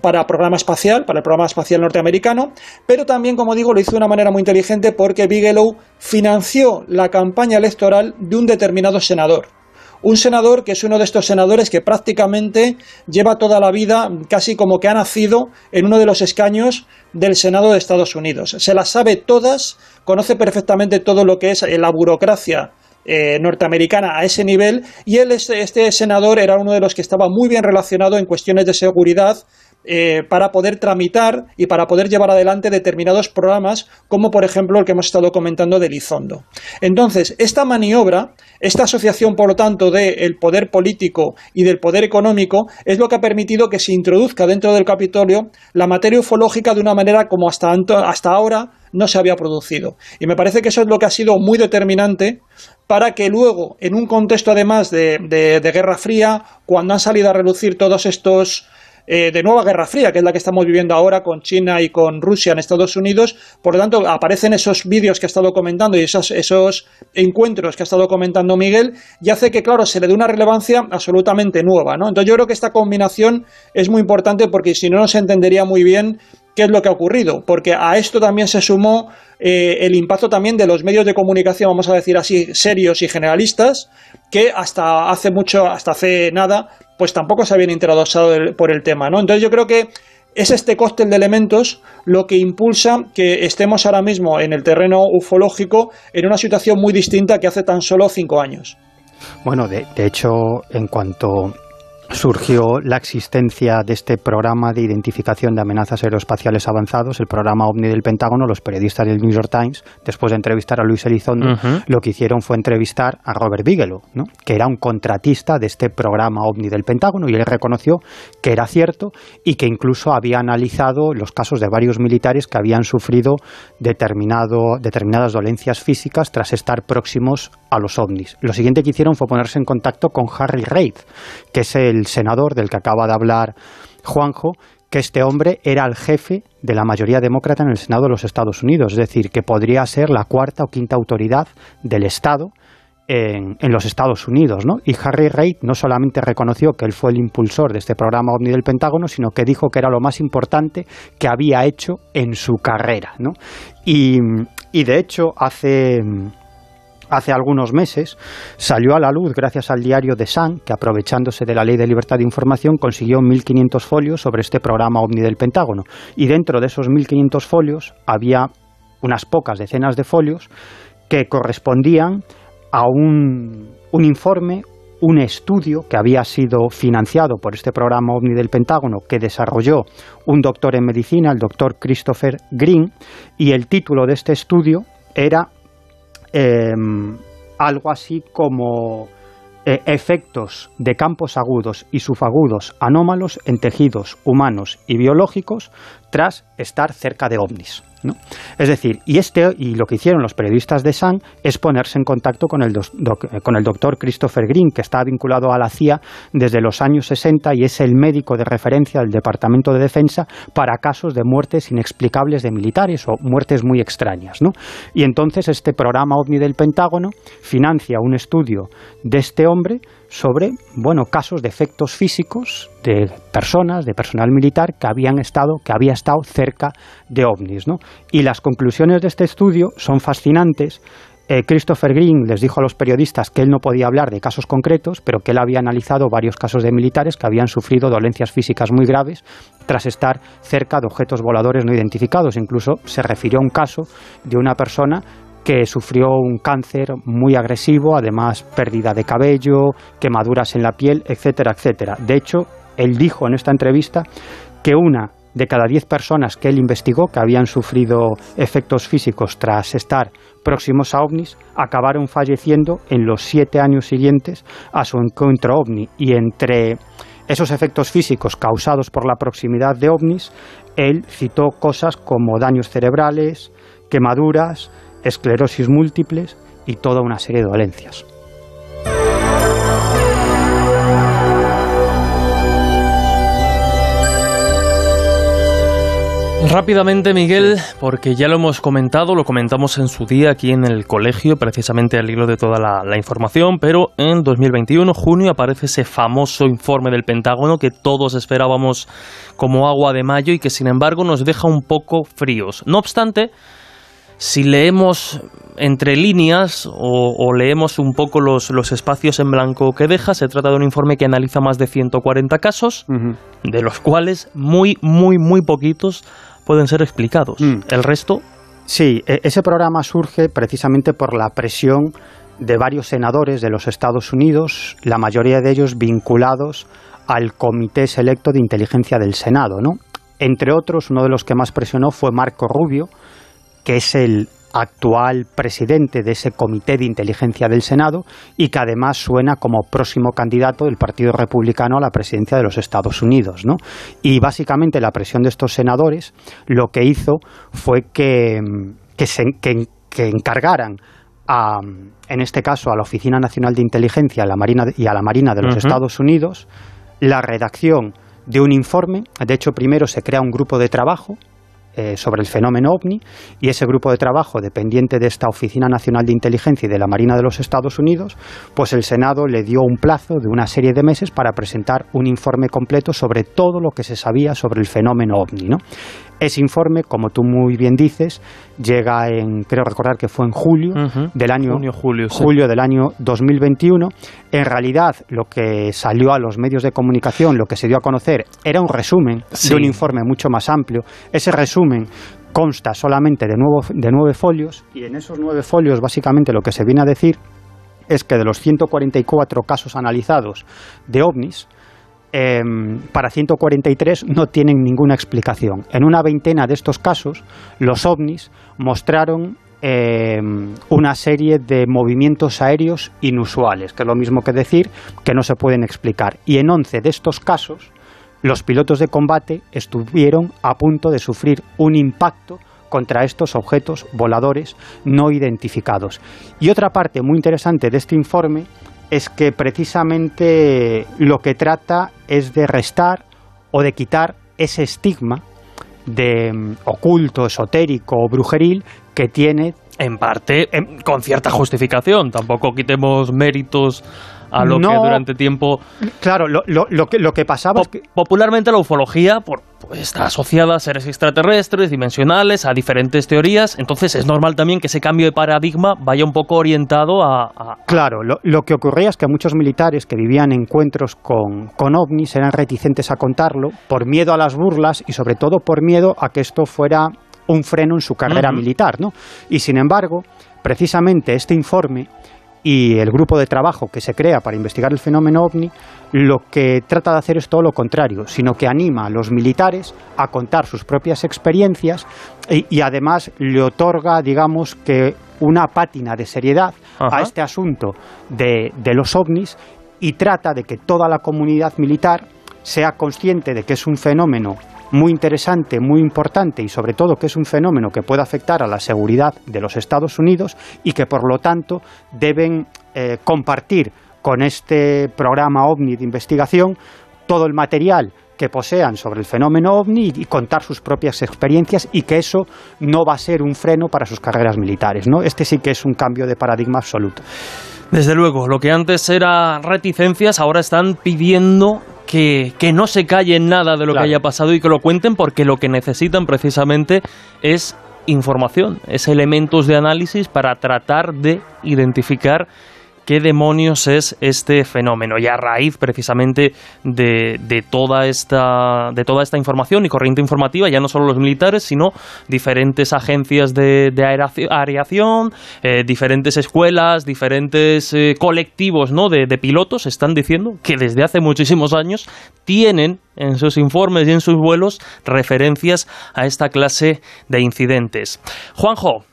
para programa espacial, para el programa espacial norteamericano, pero también, como digo, lo hizo de una manera muy inteligente porque Bigelow financió la campaña electoral de un determinado senador. Un senador que es uno de estos senadores que prácticamente lleva toda la vida, casi como que ha nacido en uno de los escaños del Senado de Estados Unidos. Se las sabe todas, conoce perfectamente todo lo que es la burocracia eh, norteamericana a ese nivel y él, este, este, senador, era uno de los que estaba muy bien relacionado en cuestiones de seguridad eh, para poder tramitar y para poder llevar adelante determinados programas, como por ejemplo el que hemos estado comentando del Izondo. Entonces, esta maniobra, esta asociación, por lo tanto, del poder político y del poder económico, es lo que ha permitido que se introduzca dentro del Capitolio la materia ufológica de una manera como hasta, hasta ahora no se había producido. Y me parece que eso es lo que ha sido muy determinante para que luego, en un contexto además de, de Guerra Fría, cuando han salido a relucir todos estos eh, de nueva Guerra Fría, que es la que estamos viviendo ahora con China y con Rusia en Estados Unidos. Por lo tanto, aparecen esos vídeos que ha estado comentando y esos, esos encuentros que ha estado comentando Miguel, y hace que, claro, se le dé una relevancia absolutamente nueva. ¿no? Entonces, yo creo que esta combinación es muy importante porque si no, no se entendería muy bien qué es lo que ha ocurrido, porque a esto también se sumó eh, el impacto también de los medios de comunicación, vamos a decir así, serios y generalistas, que hasta hace mucho, hasta hace nada, pues tampoco se habían interesado por el tema, ¿no? Entonces yo creo que es este cóctel de elementos lo que impulsa que estemos ahora mismo en el terreno ufológico en una situación muy distinta que hace tan solo cinco años. Bueno, de hecho, en cuanto surgió la existencia de este programa de identificación de amenazas aeroespaciales avanzados, el programa OVNI del Pentágono, los periodistas del New York Times, después de entrevistar a Luis Elizondo, lo que hicieron fue entrevistar a Robert Bigelow, ¿no? que era un contratista de este programa OVNI del Pentágono, y él reconoció que era cierto y que incluso había analizado los casos de varios militares que habían sufrido determinado, determinadas dolencias físicas tras estar próximos a los ovnis. Lo siguiente que hicieron fue ponerse en contacto con Harry Reid, que es el senador del que acaba de hablar Juanjo, que este hombre era el jefe de la mayoría demócrata en el Senado de los Estados Unidos, es decir, que podría ser la cuarta o quinta autoridad del Estado en, los Estados Unidos, ¿no? Y Harry Reid no solamente reconoció que él fue el impulsor de este programa OVNI del Pentágono, sino que dijo que era lo más importante que había hecho en su carrera, ¿no? Y, y de hecho, hace hace algunos meses, salió a la luz gracias al diario The Sun, que aprovechándose de la Ley de Libertad de Información consiguió 1.500 folios sobre este programa OVNI del Pentágono. Y dentro de esos 1.500 folios había unas pocas decenas de folios que correspondían a un, un informe, un estudio que había sido financiado por este programa OVNI del Pentágono que desarrolló un doctor en medicina, el doctor Christopher Green, y el título de este estudio era Em, algo así como eh, efectos de campos agudos y subagudos anómalos en tejidos humanos y biológicos tras estar cerca de ovnis. Es decir, y, este, y lo que hicieron los periodistas de Sun es ponerse en contacto con el, con el doctor Christopher Green, que está vinculado a la CIA desde los años 60 y es el médico de referencia del Departamento de Defensa para casos de muertes inexplicables de militares o muertes muy extrañas. Y entonces este programa OVNI del Pentágono financia un estudio de este hombre sobre bueno, casos de efectos físicos de personas, de personal militar que habían estado, que había estado cerca de ovnis. ¿no? Y las conclusiones de este estudio son fascinantes. Eh, Christopher Green les dijo a los periodistas que él no podía hablar de casos concretos, pero que él había analizado varios casos de militares que habían sufrido dolencias físicas muy graves tras estar cerca de objetos voladores no identificados. Incluso se refirió a un caso de una persona que sufrió un cáncer muy agresivo, además pérdida de cabello, quemaduras en la piel, etcétera, etcétera. De hecho, él dijo en esta entrevista que una de cada diez personas que él investigó que habían sufrido efectos físicos tras estar próximos a ovnis, acabaron falleciendo en los siete años siguientes a su encuentro ovni. Y entre esos efectos físicos causados por la proximidad de ovnis, él citó cosas como daños cerebrales, quemaduras, esclerosis múltiples y toda una serie de dolencias. Rápidamente, Miguel, porque ya lo hemos comentado, lo comentamos en su día aquí en el colegio, precisamente al hilo de toda la, la, información, pero en 2021, junio, aparece ese famoso informe del Pentágono que todos esperábamos como agua de mayo y que sin embargo nos deja un poco fríos. No obstante, si leemos entre líneas o, leemos un poco los, espacios en blanco que deja, se trata de un informe que analiza más de 140 casos, de los cuales muy, muy, muy poquitos pueden ser explicados. Mm. El resto... Sí, e, ese programa surge precisamente por la presión de varios senadores de los Estados Unidos, la mayoría de ellos vinculados al Comité Selecto de Inteligencia del Senado. ¿no? Entre otros, uno de los que más presionó fue Marco Rubio, que es el actual presidente de ese comité de inteligencia del Senado y que además suena como próximo candidato del Partido Republicano a la presidencia de los Estados Unidos. ¿no? Y básicamente la presión de estos senadores lo que hizo fue que, se, encargaran a, en este caso a la Oficina Nacional de Inteligencia a la Marina, y a la Marina de los Estados Unidos la redacción de un informe. De hecho, primero se crea un grupo de trabajo eh, sobre el fenómeno ovni y ese grupo de trabajo dependiente de esta Oficina Nacional de Inteligencia y de la Marina de los Estados Unidos, pues el Senado le dio un plazo de una serie de meses para presentar un informe completo sobre todo lo que se sabía sobre el fenómeno ovni. ¿no? Ese informe, como tú muy bien dices, llega en, creo recordar que fue en julio del año julio, del año 2021. En realidad, lo que salió a los medios de comunicación, lo que se dio a conocer, era un resumen de un informe mucho más amplio. Ese resumen consta solamente de, de nueve folios y en esos nueve folios básicamente lo que se viene a decir es que de los 144 casos analizados de ovnis, Em, para 143 no tienen ninguna explicación. En una veintena de estos casos, los ovnis mostraron em, una serie de movimientos aéreos inusuales, que es lo mismo que decir que no se pueden explicar. Y en 11 de estos casos, los pilotos de combate estuvieron a punto de sufrir un impacto contra estos objetos voladores no identificados. Y otra parte muy interesante de este informe es que precisamente lo que trata es de restar o de quitar ese estigma de mm, oculto, esotérico o brujeril que tiene en parte con cierta justificación. Tampoco quitemos méritos a lo que durante tiempo... Claro, lo, lo, que, lo que pasaba... Popularmente la ufología pues, está asociada a seres extraterrestres, dimensionales, a diferentes teorías, entonces es normal también que ese cambio de paradigma vaya un poco orientado a... Claro, lo, que ocurría es que muchos militares que vivían encuentros con, con ovnis eran reticentes a contarlo por miedo a las burlas y sobre todo por miedo a que esto fuera un freno en su carrera militar, ¿no? Y sin embargo, precisamente este informe y el grupo de trabajo que se crea para investigar el fenómeno ovni lo que trata de hacer es todo lo contrario, sino que anima a los militares a contar sus propias experiencias y, además le otorga, digamos, que una pátina de seriedad a este asunto de, de los ovnis y trata de que toda la comunidad militar sea consciente de que es un fenómeno muy interesante, muy importante y sobre todo que es un fenómeno que puede afectar a la seguridad de los Estados Unidos y que por lo tanto deben eh, compartir con este programa OVNI de investigación todo el material que posean sobre el fenómeno ovni y contar sus propias experiencias y que eso no va a ser un freno para sus carreras militares. ¿no? Este sí que es un cambio de paradigma absoluto. Desde luego, lo que antes era reticencias, ahora están pidiendo que, no se callen nada de lo que haya pasado y que lo cuenten porque lo que necesitan precisamente es información, es elementos de análisis para tratar de identificar qué demonios es este fenómeno. Y a raíz precisamente de, de, toda, esta, de toda esta información y corriente informativa, ya no solo los militares, sino diferentes agencias de, de eh, diferentes escuelas, diferentes eh, colectivos ¿no? de, de pilotos están diciendo que desde hace muchísimos años tienen en sus informes y en sus vuelos referencias a esta clase de incidentes. Juanjo,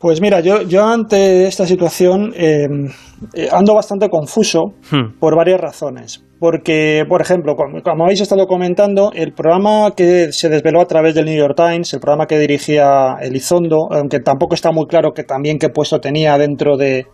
pues mira, yo, yo ante esta situación em, eh, ando bastante confuso hmm. por varias razones. Porque, por ejemplo, como, habéis estado comentando, el programa que se desveló a través del New York Times, el programa que dirigía Elizondo, aunque tampoco está muy claro que también qué puesto tenía dentro de,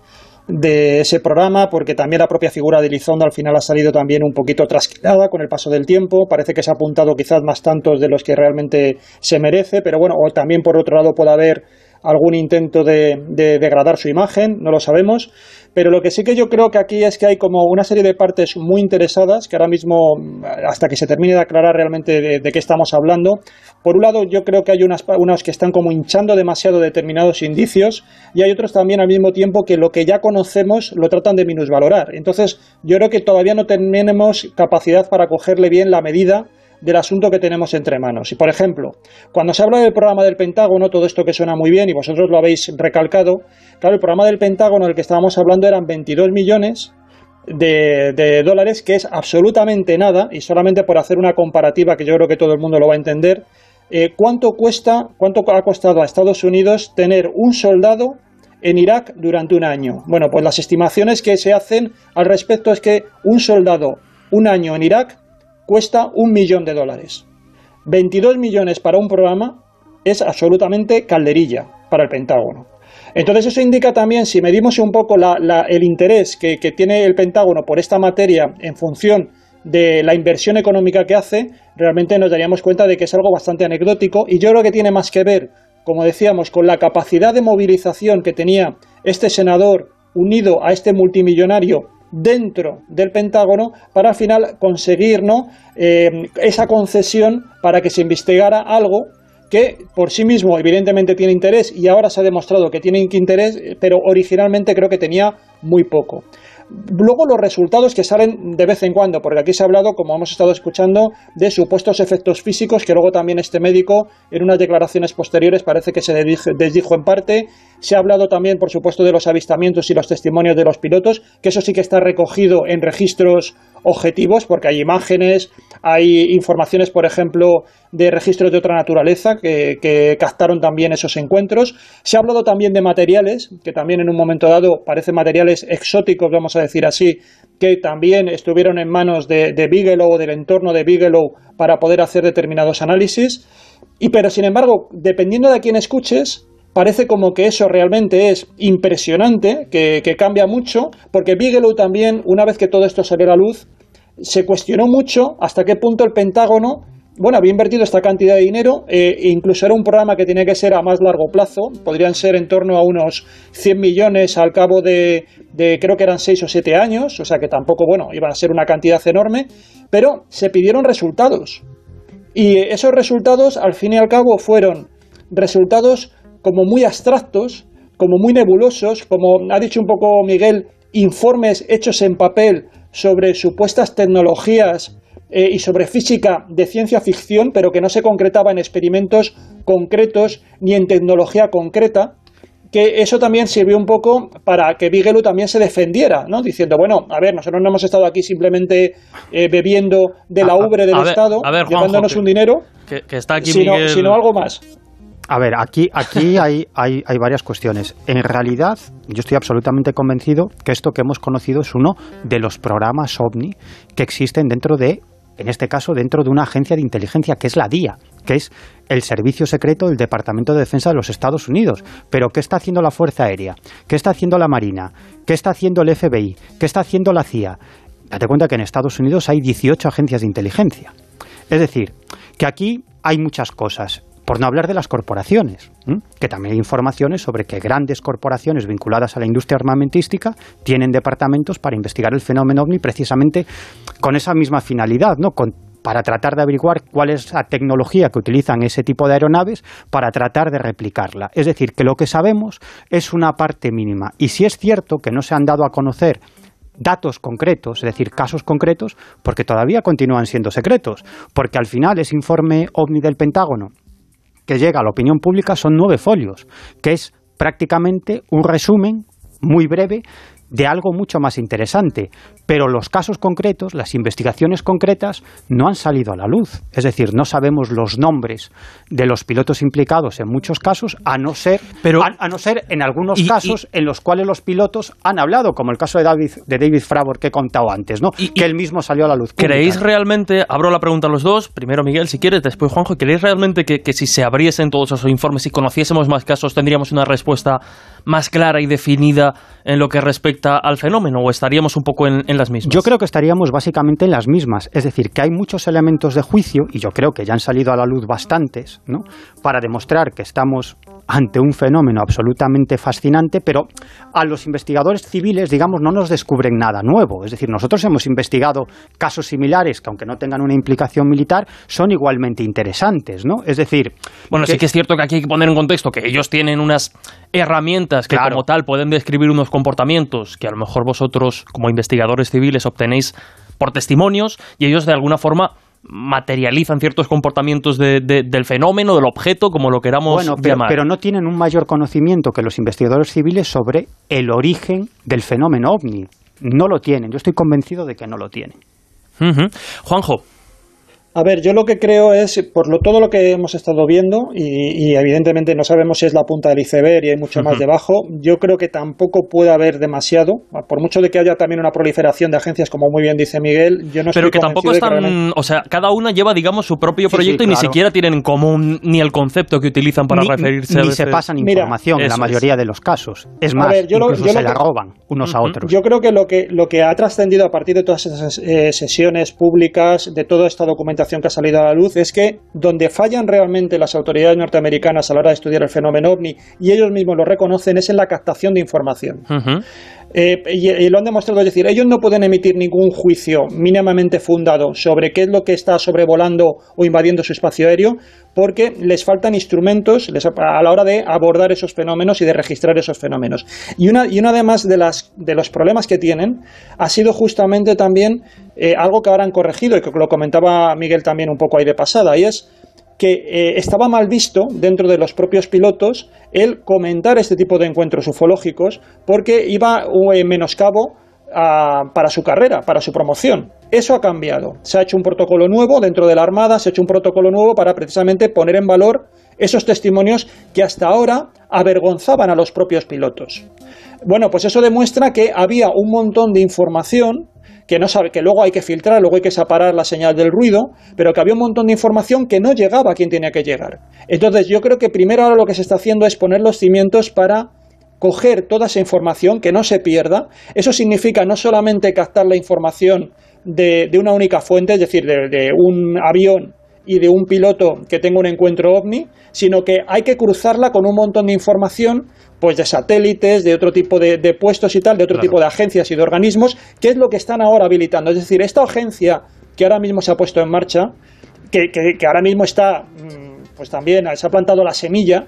de ese programa, porque también la propia figura de Elizondo al final ha salido también un poquito trasquilada con el paso del tiempo. Parece que se ha apuntado quizás más tantos de los que realmente se merece, pero bueno, o también por otro lado puede haber algún intento de, degradar su imagen, no lo sabemos. Pero lo que sí que yo creo que aquí es que hay como una serie de partes muy interesadas, que ahora mismo, hasta que se termine de aclarar realmente de, qué estamos hablando, por un lado yo creo que hay unas, unas que están como hinchando demasiado determinados indicios y hay otros también al mismo tiempo que lo que ya conocemos lo tratan de minusvalorar. Entonces yo creo que todavía no tenemos capacidad para cogerle bien la medida del asunto que tenemos entre manos. Y, por ejemplo, cuando se habla del programa del Pentágono, todo esto que suena muy bien y vosotros lo habéis recalcado, claro, el programa del Pentágono del que estábamos hablando eran 22 millones de, dólares, que es absolutamente nada, y solamente por hacer una comparativa que yo creo que todo el mundo lo va a entender, eh, ¿cuánto cuesta, cuánto ha costado a Estados Unidos tener un soldado en Irak durante un año? Bueno, pues las estimaciones que se hacen al respecto es que un soldado un año en Irak cuesta un millón de dólares. 22 millones para un programa es absolutamente calderilla para el Pentágono. Entonces eso indica también, si medimos un poco el interés que, tiene el Pentágono por esta materia en función de la inversión económica que hace, realmente nos daríamos cuenta de que es algo bastante anecdótico y yo creo que tiene más que ver, como decíamos, con la capacidad de movilización que tenía este senador unido a este multimillonario dentro del Pentágono para al final conseguir eh, esa concesión para que se investigara algo que por sí mismo evidentemente tiene interés y ahora se ha demostrado que tiene interés, pero originalmente creo que tenía muy poco. Luego los resultados que salen de vez en cuando, porque aquí se ha hablado, como hemos estado escuchando, de supuestos efectos físicos que luego también este médico en unas declaraciones posteriores parece que se desdijo en parte. Se ha hablado también, por supuesto, de los avistamientos y los testimonios de los pilotos, que eso sí que está recogido en registros objetivos, porque hay imágenes, hay informaciones, por ejemplo, de registros de otra naturaleza que, captaron también esos encuentros. Se ha hablado también de materiales, que también en un momento dado parecen materiales exóticos, vamos a decir así, que también estuvieron en manos de, de Bigelow o del entorno de Bigelow para poder hacer determinados análisis. Y pero sin embargo, dependiendo de a quién escuches, parece como que eso realmente es impresionante, que, cambia mucho, porque Bigelow también, una vez que todo esto salió a la luz, se cuestionó mucho hasta qué punto el Pentágono bueno, había invertido esta cantidad de dinero, eh, incluso era un programa que tenía que ser a más largo plazo, podrían ser en torno a unos 100 millones al cabo de, de, creo que eran 6 o 7 años, o sea que tampoco, bueno, iban a ser una cantidad enorme, pero se pidieron resultados. Y esos resultados, al fin y al cabo, fueron resultados como muy abstractos, como muy nebulosos, como ha dicho un poco Miguel, informes hechos en papel sobre supuestas tecnologías eh, y sobre física de ciencia ficción, pero que no se concretaba en experimentos concretos ni en tecnología concreta, que eso también sirvió un poco para que Bigelow también se defendiera, ¿no? Diciendo, bueno, a ver, nosotros no hemos estado aquí simplemente eh, bebiendo de la ubre del Estado, llevándonos un dinero, que, está aquí sino algo más. A ver, aquí, aquí hay, hay, hay, varias cuestiones. En realidad, yo estoy absolutamente convencido que esto que hemos conocido es uno de los programas OVNI que existen dentro de, en este caso, dentro de una agencia de inteligencia que es la DIA, que es el servicio secreto del Departamento de Defensa de los Estados Unidos. Pero ¿qué está haciendo la Fuerza Aérea? ¿Qué está haciendo la Marina? ¿Qué está haciendo el FBI? ¿Qué está haciendo la CIA? Date cuenta que en Estados Unidos hay 18 agencias de inteligencia. Es decir, que aquí hay muchas cosas. Por no hablar de las corporaciones, que también hay informaciones sobre que grandes corporaciones vinculadas a la industria armamentística tienen departamentos para investigar el fenómeno ovni precisamente con esa misma finalidad, ¿no? para tratar de averiguar cuál es la tecnología que utilizan ese tipo de aeronaves para tratar de replicarla. Es decir, que lo que sabemos es una parte mínima. Y si es cierto que no se han dado a conocer datos concretos, es decir, casos concretos, porque todavía continúan siendo secretos, porque al final ese informe ovni del Pentágono que llega a la opinión pública son nueve folios, que es prácticamente un resumen muy breve de algo mucho más interesante, pero los casos concretos, las investigaciones concretas, no han salido a la luz. Es decir, no sabemos los nombres de los pilotos implicados en muchos casos, a no ser, pero, a, no ser en algunos casos en los cuales los pilotos han hablado, como el caso de David, de David Fravor que he contado antes, ¿no? Y, que él mismo salió a la luz. ¿Creéis realmente, abro la pregunta a los dos, primero Miguel, si quieres, después Juanjo, ¿creéis realmente que, que si se abriesen todos esos informes y conociésemos más casos, tendríamos una respuesta más clara y definida en lo que respecta al fenómeno o estaríamos un poco en, las mismas? Yo creo que estaríamos básicamente en las mismas. Es decir, que hay muchos elementos de juicio, y yo creo que ya han salido a la luz bastantes, ¿no? para demostrar que estamos ante un fenómeno absolutamente fascinante, pero a los investigadores civiles, digamos, no nos descubren nada nuevo. Es decir, nosotros hemos investigado casos similares que, aunque no tengan una implicación militar, son igualmente interesantes, ¿no? Es decir... Bueno, sí que es cierto que aquí hay que poner en contexto que ellos tienen unas herramientas que como tal pueden describir unos comportamientos que a lo mejor vosotros, como investigadores civiles, obtenéis por testimonios y ellos de alguna forma materializan ciertos comportamientos del fenómeno, del objeto, como lo queramos bueno, pero, Pero no tienen un mayor conocimiento que los investigadores civiles sobre el origen del fenómeno ovni. No lo tienen. Yo estoy convencido de que no lo tienen. Juanjo. A ver, yo lo que creo es, por lo, todo lo que hemos estado viendo, y, evidentemente no sabemos si es la punta del iceberg y hay mucho más debajo, yo creo que tampoco puede haber demasiado, por mucho de que haya también una proliferación de agencias, como muy bien dice Miguel, yo no Pero que tampoco están, o sea, cada una lleva, digamos, su propio proyecto y ni siquiera tienen en común ni el concepto que utilizan para referirse ni se pasan información en la mayoría de los casos. Es más, incluso se la roban unos a otros. Yo creo que lo que, lo que ha trascendido a partir de todas esas eh, sesiones públicas, de toda esta documentación, que ha salido a la luz es que donde fallan realmente las autoridades norteamericanas a la hora de estudiar el fenómeno ovni y ellos mismos lo reconocen es en la captación de información. Eh, y, lo han demostrado, es decir, ellos no pueden emitir ningún juicio mínimamente fundado sobre qué es lo que está sobrevolando o invadiendo su espacio aéreo, porque les faltan instrumentos a la hora de abordar esos fenómenos y de registrar esos fenómenos. Y una, y una además de, las, de los problemas que tienen ha sido justamente también eh, algo que ahora han corregido y que lo comentaba Miguel también un poco ahí de pasada, y es que eh, estaba mal visto dentro de los propios pilotos el comentar este tipo de encuentros ufológicos porque iba en menoscabo para su carrera, para su promoción. Eso ha cambiado. Se ha hecho un protocolo nuevo dentro de la Armada, se ha hecho un protocolo nuevo para precisamente poner en valor esos testimonios que hasta ahora avergonzaban a los propios pilotos. Bueno, pues eso demuestra que había un montón de información que no sabe, que luego hay que filtrar, luego hay que separar la señal del ruido, pero que había un montón de información que no llegaba a quien tenía que llegar. Entonces, yo creo que primero ahora lo que se está haciendo es poner los cimientos para coger toda esa información, que no se pierda. Eso significa no solamente captar la información de, una única fuente, es decir, de un avión y de un piloto que tenga un encuentro ovni, sino que hay que cruzarla con un montón de información pues de satélites, de otro tipo de, puestos y tal, de otro tipo de agencias y de organismos, que es lo que están ahora habilitando. Es decir, esta agencia que ahora mismo se ha puesto en marcha, que, que, ahora mismo está, mm, pues también se ha plantado la semilla,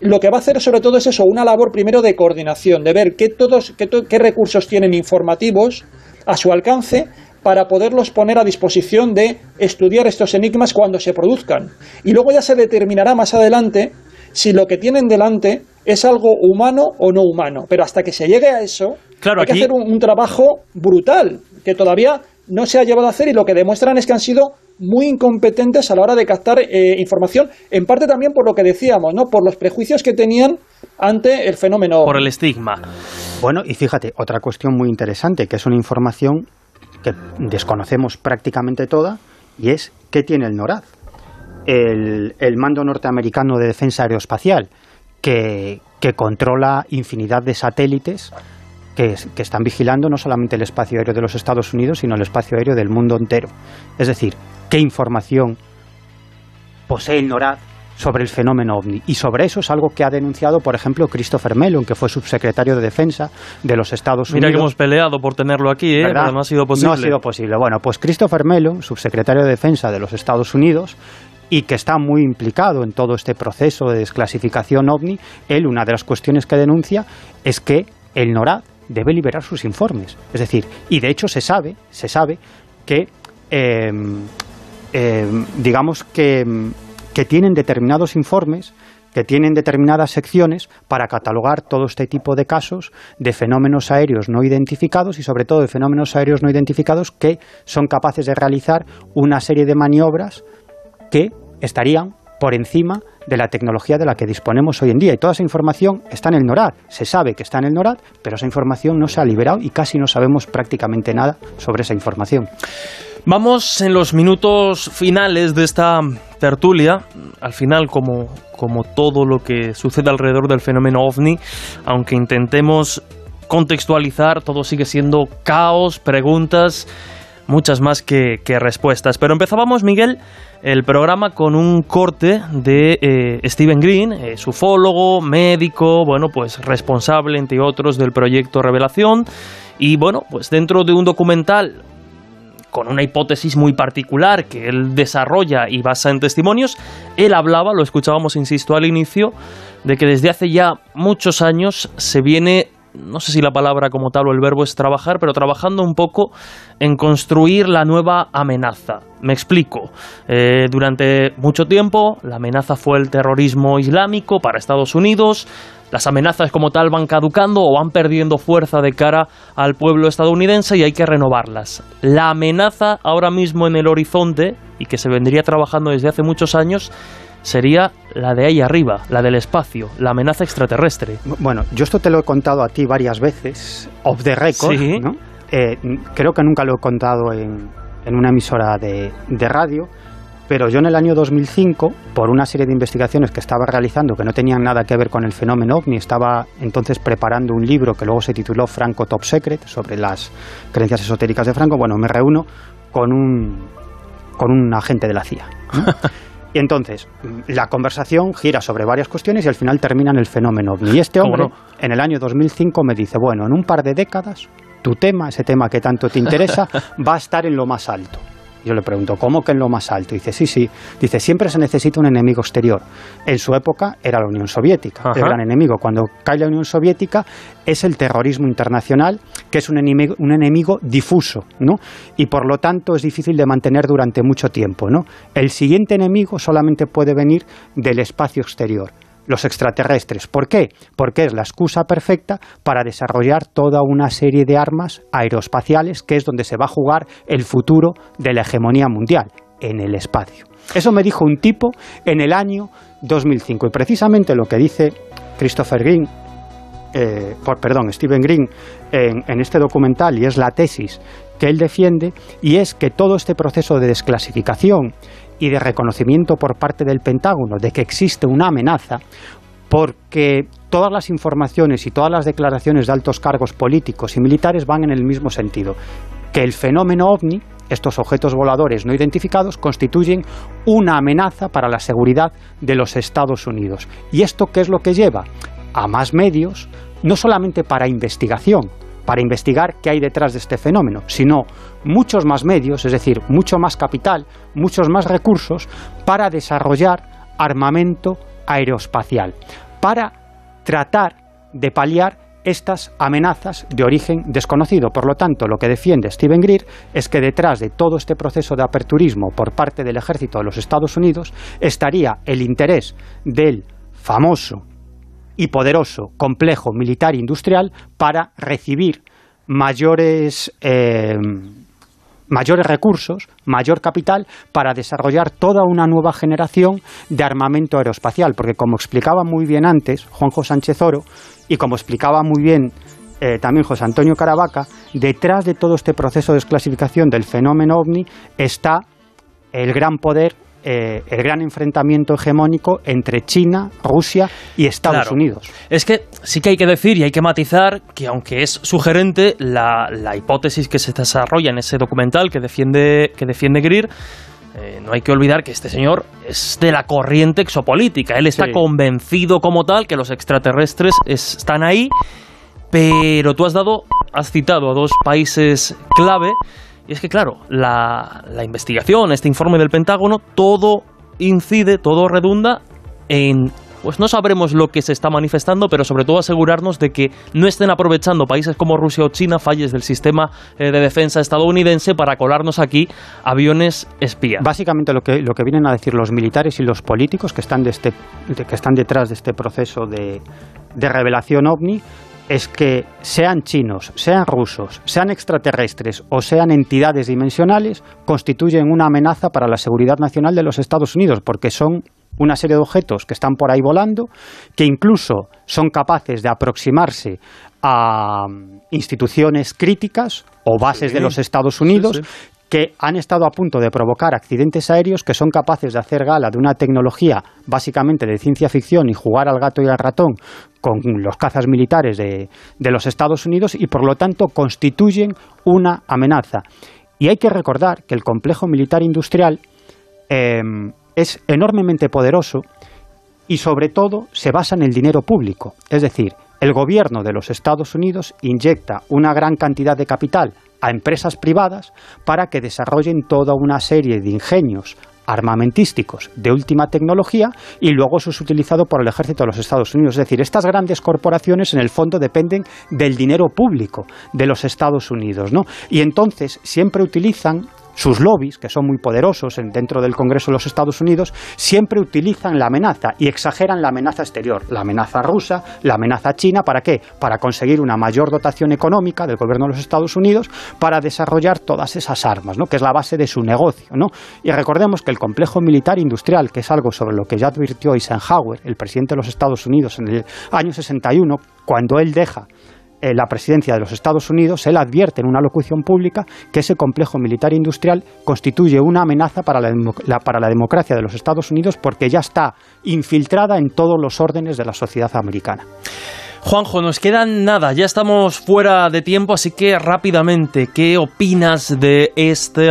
lo que va a hacer sobre todo es eso, una labor primero de coordinación, de ver qué, todos, qué, qué recursos tienen informativos a su alcance para poderlos poner a disposición de estudiar estos enigmas cuando se produzcan. Y luego ya se determinará más adelante si lo que tienen delante es algo humano o no humano. Pero hasta que se llegue a eso, hay que hacer un, trabajo brutal, que todavía no se ha llevado a hacer y lo que demuestran es que han sido muy incompetentes a la hora de captar eh, información, en parte también por lo que decíamos, ¿no? por los prejuicios que tenían ante el fenómeno. Por el estigma. Bueno, y fíjate, otra cuestión muy interesante, que es una información que desconocemos prácticamente toda, y es qué tiene el NORAD, el, el mando norteamericano de defensa aeroespacial que, controla infinidad de satélites que, están vigilando no solamente el espacio aéreo de los Estados Unidos, sino el espacio aéreo del mundo entero. Es decir, qué información posee el NORAD sobre el fenómeno ovni. Y sobre eso es algo que ha denunciado, por ejemplo, Christopher Mellon, que fue subsecretario de Defensa de los Estados Unidos. Mira que hemos peleado por tenerlo aquí, ¿eh? no ha sido posible. No ha sido posible. Bueno, pues Christopher Mellon, subsecretario de Defensa de los Estados Unidos, y que está muy implicado en todo este proceso de desclasificación ovni, él una de las cuestiones que denuncia es que el NORAD debe liberar sus informes. Es decir, y de hecho se sabe, se sabe que, em, em, digamos que, que tienen determinados informes que tienen determinadas secciones para catalogar todo este tipo de casos de fenómenos aéreos no identificados y sobre todo de fenómenos aéreos no identificados que son capaces de realizar una serie de maniobras que estarían por encima de la tecnología de la que disponemos hoy en día. Y toda esa información está en el NORAD. Se sabe que está en el NORAD, pero esa información no se ha liberado y casi no sabemos prácticamente nada sobre esa información. Vamos en los minutos finales de esta tertulia. Al final, como, como todo lo que sucede alrededor del fenómeno ovni, aunque intentemos contextualizar, todo sigue siendo caos, preguntas, muchas más que, respuestas. Pero empezábamos, Miguel, el programa con un corte de eh, Stephen Green, eh, ufólogo, médico, bueno, pues responsable, entre otros, del proyecto Revelación. Y bueno, pues dentro de un documental con una hipótesis muy particular que él desarrolla y basa en testimonios, él hablaba, lo escuchábamos, insisto, al inicio, de que desde hace ya muchos años se viene no sé si la palabra como tal o el verbo es trabajar, pero trabajando un poco en construir la nueva amenaza. Me explico. Eh, durante mucho tiempo la amenaza fue el terrorismo islámico para Estados Unidos. Las amenazas como tal van caducando o van perdiendo fuerza de cara al pueblo estadounidense y hay que renovarlas. La amenaza ahora mismo en el horizonte y que se vendría trabajando desde hace muchos años sería la de ahí arriba, la del espacio, la amenaza extraterrestre. Bueno, yo esto te lo he contado a ti varias veces, off the record, ¿no? Eh, creo que nunca lo he contado en, una emisora de, radio, pero yo en el año 2005, por una serie de investigaciones que estaba realizando que no tenían nada que ver con el fenómeno ovni, estaba entonces preparando un libro que luego se tituló Franco Top Secret sobre las creencias esotéricas de Franco. Bueno, me reúno con un, con un agente de la CIA. Y entonces, la conversación gira sobre varias cuestiones y al final termina en el fenómeno ovni. Y este hombre, en el año 2005, me dice, bueno, en un par de décadas, tu tema, ese tema que tanto te interesa, va a estar en lo más alto. Yo le pregunto, ¿cómo que en lo más alto? dice, sí, sí. Dice, siempre se necesita un enemigo exterior. En su época era la Unión Soviética, el gran enemigo. Cuando cae la Unión Soviética es el terrorismo internacional, que es un enemigo, un enemigo difuso, ¿no? Y por lo tanto es difícil de mantener durante mucho tiempo, ¿no? El siguiente enemigo solamente puede venir del espacio exterior los extraterrestres. ¿Por qué? Porque es la excusa perfecta para desarrollar toda una serie de armas aeroespaciales, que es donde se va a jugar el futuro de la hegemonía mundial, en el espacio. Eso me dijo un tipo en el año 2005. Y precisamente lo que dice Christopher Green, eh, perdón, Stephen Green, en este documental, y es la tesis que él defiende, y es que todo este proceso de desclasificación y de reconocimiento por parte del Pentágono de que existe una amenaza, porque todas las informaciones y todas las declaraciones de altos cargos políticos y militares van en el mismo sentido, que el fenómeno ovni, estos objetos voladores no identificados, constituyen una amenaza para la seguridad de los Estados Unidos. ¿Y esto qué es lo que lleva? A más medios, no solamente para investigación, para investigar qué hay detrás de este fenómeno, sino muchos más medios, es decir, mucho más capital, muchos más recursos para desarrollar armamento aeroespacial, para tratar de paliar estas amenazas de origen desconocido. Por lo tanto, lo que defiende Steven Greer es que detrás de todo este proceso de aperturismo por parte del ejército de los Estados Unidos estaría el interés del famoso y poderoso complejo militar industrial para recibir mayores, eh, mayores recursos, mayor capital para desarrollar toda una nueva generación de armamento aeroespacial. Porque como explicaba muy bien antes Juanjo Sánchez Oro y como explicaba muy bien eh, también José Antonio Caravaca, detrás de todo este proceso de desclasificación del fenómeno ovni está el gran poder eh, el gran enfrentamiento hegemónico entre China, Rusia y Estados Unidos. Es que sí que hay que decir y hay que matizar que aunque es sugerente la, hipótesis que se desarrolla en ese documental que defiende, que defiende Greer, eh, no hay que olvidar que este señor es de la corriente exopolítica. Él está convencido como tal que los extraterrestres están ahí, pero tú has dado, has citado a dos países clave y es que, claro, la, investigación, este informe del Pentágono, todo incide, todo redunda en pues no sabremos lo que se está manifestando, pero sobre todo asegurarnos de que no estén aprovechando países como Rusia o China falles del sistema eh, de defensa estadounidense para colarnos aquí aviones espía. Básicamente lo que, lo que vienen a decir los militares y los políticos que están, de este, que están detrás de este proceso de, de revelación ovni es que sean chinos, sean rusos, sean extraterrestres o sean entidades dimensionales, constituyen una amenaza para la seguridad nacional de los Estados Unidos, porque son una serie de objetos que están por ahí volando, que incluso son capaces de aproximarse a instituciones críticas o bases de los Estados Unidos, que han estado a punto de provocar accidentes aéreos que son capaces de hacer gala de una tecnología básicamente de ciencia ficción y jugar al gato y al ratón con los cazas militares de, los Estados Unidos y por lo tanto constituyen una amenaza. Y hay que recordar que el complejo militar industrial em, es enormemente poderoso y sobre todo se basa en el dinero público. Es decir, el gobierno de los Estados Unidos inyecta una gran cantidad de capital a empresas privadas para que desarrollen toda una serie de ingenios armamentísticos de última tecnología y luego eso es utilizado por el ejército de los Estados Unidos. Es decir, estas grandes corporaciones en el fondo dependen del dinero público de los Estados Unidos, ¿no? Y entonces siempre utilizan sus lobbies, que son muy poderosos dentro del Congreso de los Estados Unidos, siempre utilizan la amenaza y exageran la amenaza exterior, la amenaza rusa, la amenaza china, ¿para qué? Para conseguir una mayor dotación económica del gobierno de los Estados Unidos para desarrollar todas esas armas, ¿no? que es la base de su negocio. ¿no? Y recordemos que el complejo militar industrial, que es algo sobre lo que ya advirtió Eisenhower, el presidente de los Estados Unidos, en el año 61, cuando él deja eh, la presidencia de los Estados Unidos, él advierte en una locución pública que ese complejo militar industrial constituye una amenaza para la, para la democracia de los Estados Unidos porque ya está infiltrada en todos los órdenes de la sociedad americana. Juanjo, nos queda nada, ya estamos fuera de tiempo, así que rápidamente, ¿qué opinas de este,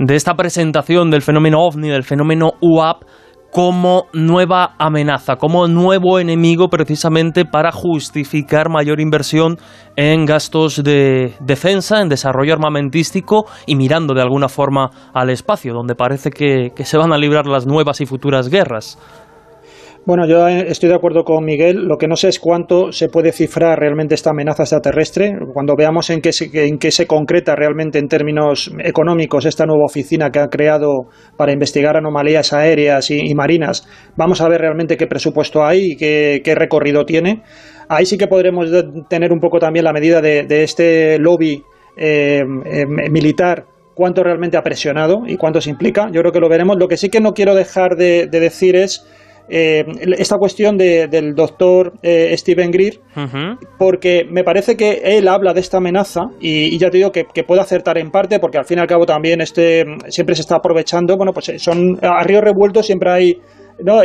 de esta presentación del fenómeno OVNI, del fenómeno UAP? Como nueva amenaza, como nuevo enemigo precisamente para justificar mayor inversión en gastos de defensa, en desarrollo armamentístico y mirando de alguna forma al espacio, donde parece que, se van a librar las nuevas y futuras guerras. Bueno, yo estoy de acuerdo con Miguel. Lo que no sé es cuánto se puede cifrar realmente esta amenaza extraterrestre. Cuando veamos en qué, se, en qué se concreta realmente en términos económicos esta nueva oficina que ha creado para investigar anomalías aéreas y, marinas, vamos a ver realmente qué presupuesto hay y qué, recorrido tiene. Ahí sí que podremos tener un poco también la medida de, este lobby eh, eh, militar cuánto realmente ha presionado y cuánto se implica. Yo creo que lo veremos. Lo que sí que no quiero dejar de decir es eh, esta cuestión del doctor eh, Steven Greer, porque me parece que él habla de esta amenaza y, ya te digo que, puede acertar en parte, porque al fin y al cabo también este siempre se está aprovechando. Bueno, pues eh, son a río revuelto siempre hay ¿no?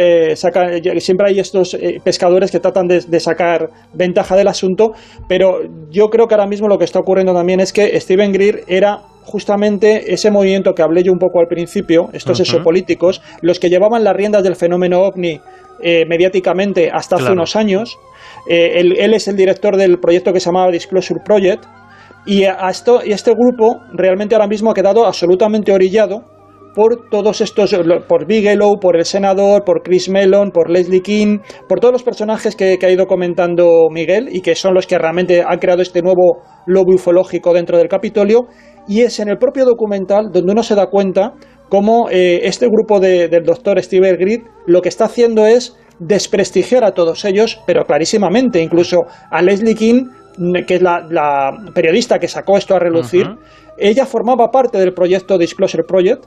siempre hay estos pescadores que tratan de, de, sacar ventaja del asunto, pero yo creo que ahora mismo lo que está ocurriendo también es que Steven Greer era justamente ese movimiento que hablé yo un poco al principio, estos exopolíticos, los que llevaban las riendas del fenómeno ovni eh, mediáticamente hasta hace unos años. Eh, él, es el director del proyecto que se llamaba Disclosure Project. Y, a esto, y este grupo realmente ahora mismo ha quedado absolutamente orillado por todos estos, por Bigelow, por el senador, por Chris Mellon, por Leslie King, por todos los personajes que, que, ha ido comentando Miguel y que son los que realmente han creado este nuevo lobo ufológico dentro del Capitolio y es en el propio documental donde uno se da cuenta cómo eh, este grupo del doctor Steve Grid lo que está haciendo es desprestigiar a todos ellos, pero clarísimamente, incluso a Leslie King, que es la, periodista que sacó esto a relucir, ella formaba parte del proyecto Disclosure Project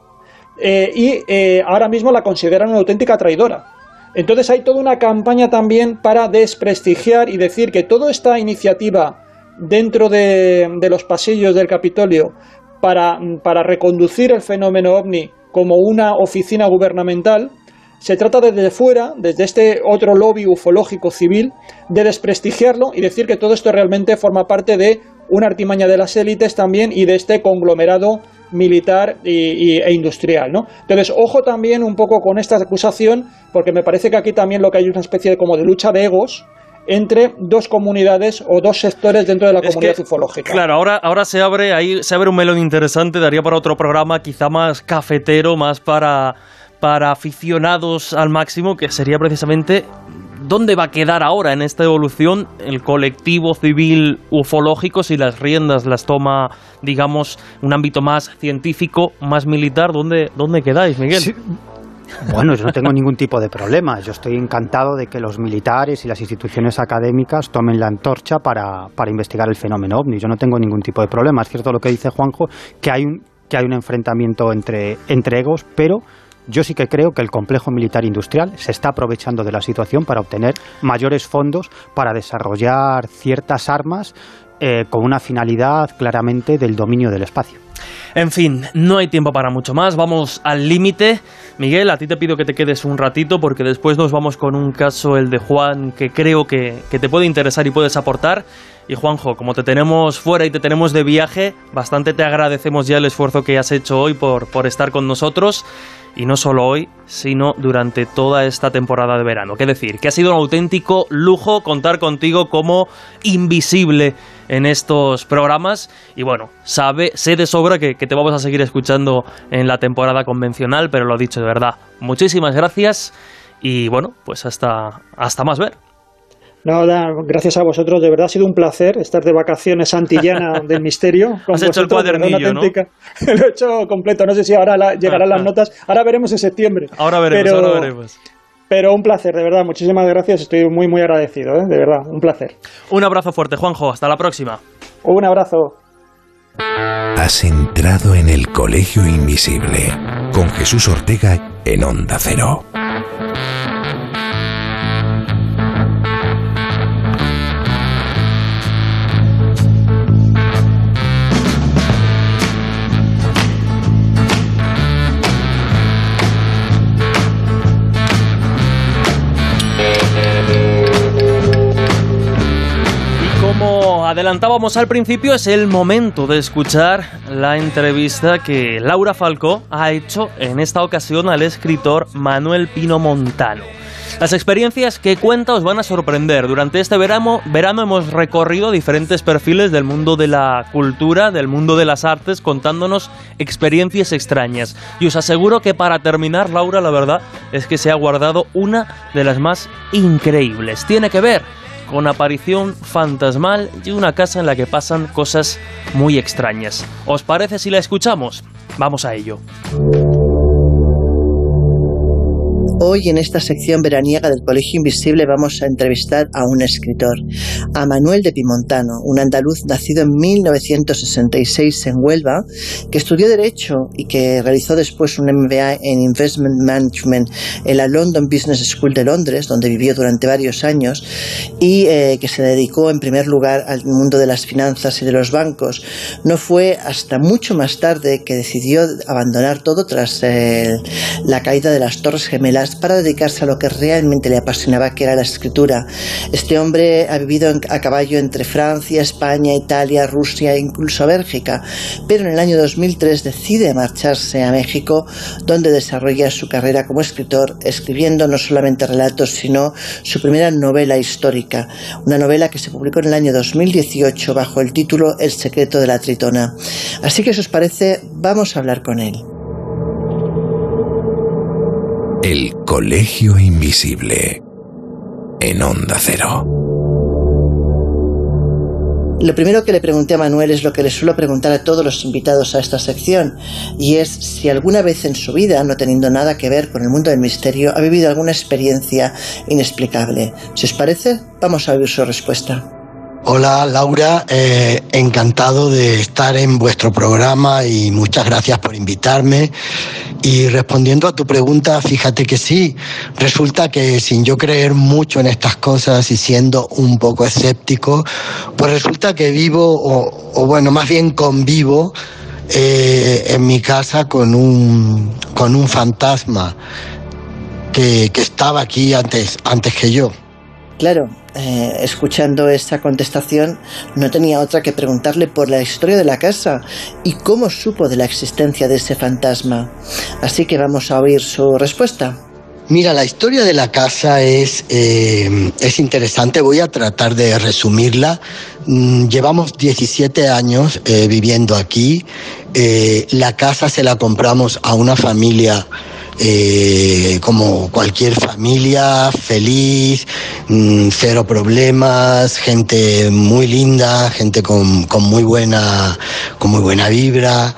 eh, y eh, ahora mismo la consideran una auténtica traidora. Entonces hay toda una campaña también para desprestigiar y decir que toda esta iniciativa dentro de, los pasillos del Capitolio para, para, reconducir el fenómeno ovni como una oficina gubernamental, se trata desde fuera, desde este otro lobby ufológico civil, de desprestigiarlo y decir que todo esto realmente forma parte de una artimaña de las élites también y de este conglomerado militar e industrial, ¿no? Entonces, ojo también un poco con esta acusación, porque me parece que aquí también lo que hay es una especie de como de lucha de egos, entre dos comunidades o dos sectores dentro de la comunidad ufológica. Claro, ahora, ahora se abre ahí se abre un melón interesante, daría para otro programa quizá más cafetero, más para para aficionados al máximo, que sería precisamente dónde va a quedar ahora en esta evolución el colectivo civil ufológico si las riendas las toma, digamos, un ámbito más científico, más militar. ¿Dónde, dónde quedáis, Miguel? Bueno, yo no tengo ningún tipo de problema. Yo estoy encantado de que los militares y las instituciones académicas tomen la antorcha para, para investigar el fenómeno ovni. Yo no tengo ningún tipo de problema. Es cierto lo que dice Juanjo, que hay un, que hay un enfrentamiento entre, entre egos, pero yo sí que creo que el complejo militar industrial se está aprovechando de la situación para obtener mayores fondos para desarrollar ciertas armas eh, con una finalidad claramente del dominio del espacio. En fin, no hay tiempo para mucho más, vamos al límite. Miguel, a ti te pido que te quedes un ratito porque después nos vamos con un caso, el de Juan, que creo que, que te puede interesar y puedes aportar. Y Juanjo, como te tenemos fuera y te tenemos de viaje, bastante te agradecemos ya el esfuerzo que has hecho hoy por, por estar con nosotros y no solo hoy, sino durante toda esta temporada de verano. ¿Qué decir? Que ha sido un auténtico lujo contar contigo como invisible en estos programas y bueno, sabe, sé de sobra que, que te vamos a seguir escuchando en la temporada convencional, pero lo dicho de verdad, muchísimas gracias y bueno, pues hasta, hasta más ver. No, gracias a vosotros, de verdad ha sido un placer estar de vacaciones antillana del misterio. Has hecho el cuadernillo, ¿no? Lo he hecho completo, no sé si ahora llegarán las notas, ahora veremos en septiembre. Ahora veremos, pero, ahora veremos. Pero un placer, de verdad, muchísimas gracias, estoy muy, muy agradecido, ¿eh? de verdad, un placer. Un abrazo fuerte, Juanjo, hasta la próxima. Un abrazo. Has entrado en el Colegio Invisible con Jesús Ortega en Onda Cero. Adelantábamos al principio, es el momento de escuchar la entrevista que Laura Falcó ha hecho en esta ocasión al escritor Manuel Pino Montano. Las experiencias que cuenta os van a sorprender. Durante este verano, verano hemos recorrido diferentes perfiles del mundo de la cultura, del mundo de las artes, contándonos experiencias extrañas. Y os aseguro que para terminar, Laura, la verdad es que se ha guardado una de las más increíbles. Tiene que ver con aparición fantasmal y una casa en la que pasan cosas muy extrañas. ¿Os parece si la escuchamos? Vamos a ello. Hoy en esta sección veraniega del Colegio Invisible vamos a entrevistar a un escritor, a Manuel de Pimontano, un andaluz nacido en 1966 en Huelva, que estudió Derecho y que realizó después un MBA en Investment Management en la London Business School de Londres, donde vivió durante varios años, y eh, que se dedicó en primer lugar al mundo de las finanzas y de los bancos. No fue hasta mucho más tarde que decidió abandonar todo tras eh, la caída de las Torres Gemelas para dedicarse a lo que realmente le apasionaba, que era la escritura. Este hombre ha vivido a caballo entre Francia, España, Italia, Rusia e incluso Bélgica, pero en el año 2003 decide marcharse a México, donde desarrolla su carrera como escritor, escribiendo no solamente relatos, sino su primera novela histórica, una novela que se publicó en el año 2018 bajo el título El secreto de la tritona. Así que, si os parece, vamos a hablar con él. El Colegio Invisible en Onda Cero. Lo primero que le pregunté a Manuel es lo que le suelo preguntar a todos los invitados a esta sección, y es si alguna vez en su vida, no teniendo nada que ver con el mundo del misterio, ha vivido alguna experiencia inexplicable. Si os parece, vamos a oír su respuesta. Hola Laura, eh, encantado de estar en vuestro programa y muchas gracias por invitarme. Y respondiendo a tu pregunta, fíjate que sí, resulta que sin yo creer mucho en estas cosas y siendo un poco escéptico, pues resulta que vivo, o, bueno, más bien convivo eh, en mi casa con un, con un fantasma que, que estaba aquí antes, antes que yo. Claro, eh, escuchando esta contestación, no tenía otra que preguntarle por la historia de la casa y cómo supo de la existencia de ese fantasma. Así que vamos a oír su respuesta. Mira, la historia de la casa es, eh, es interesante, voy a tratar de resumirla. Mm, llevamos 17 años eh, viviendo aquí. la casa se la compramos a una familia eh, como cualquier familia, feliz, mm, cero problemas, gente muy linda, gente con, con, muy buena, con muy buena vibra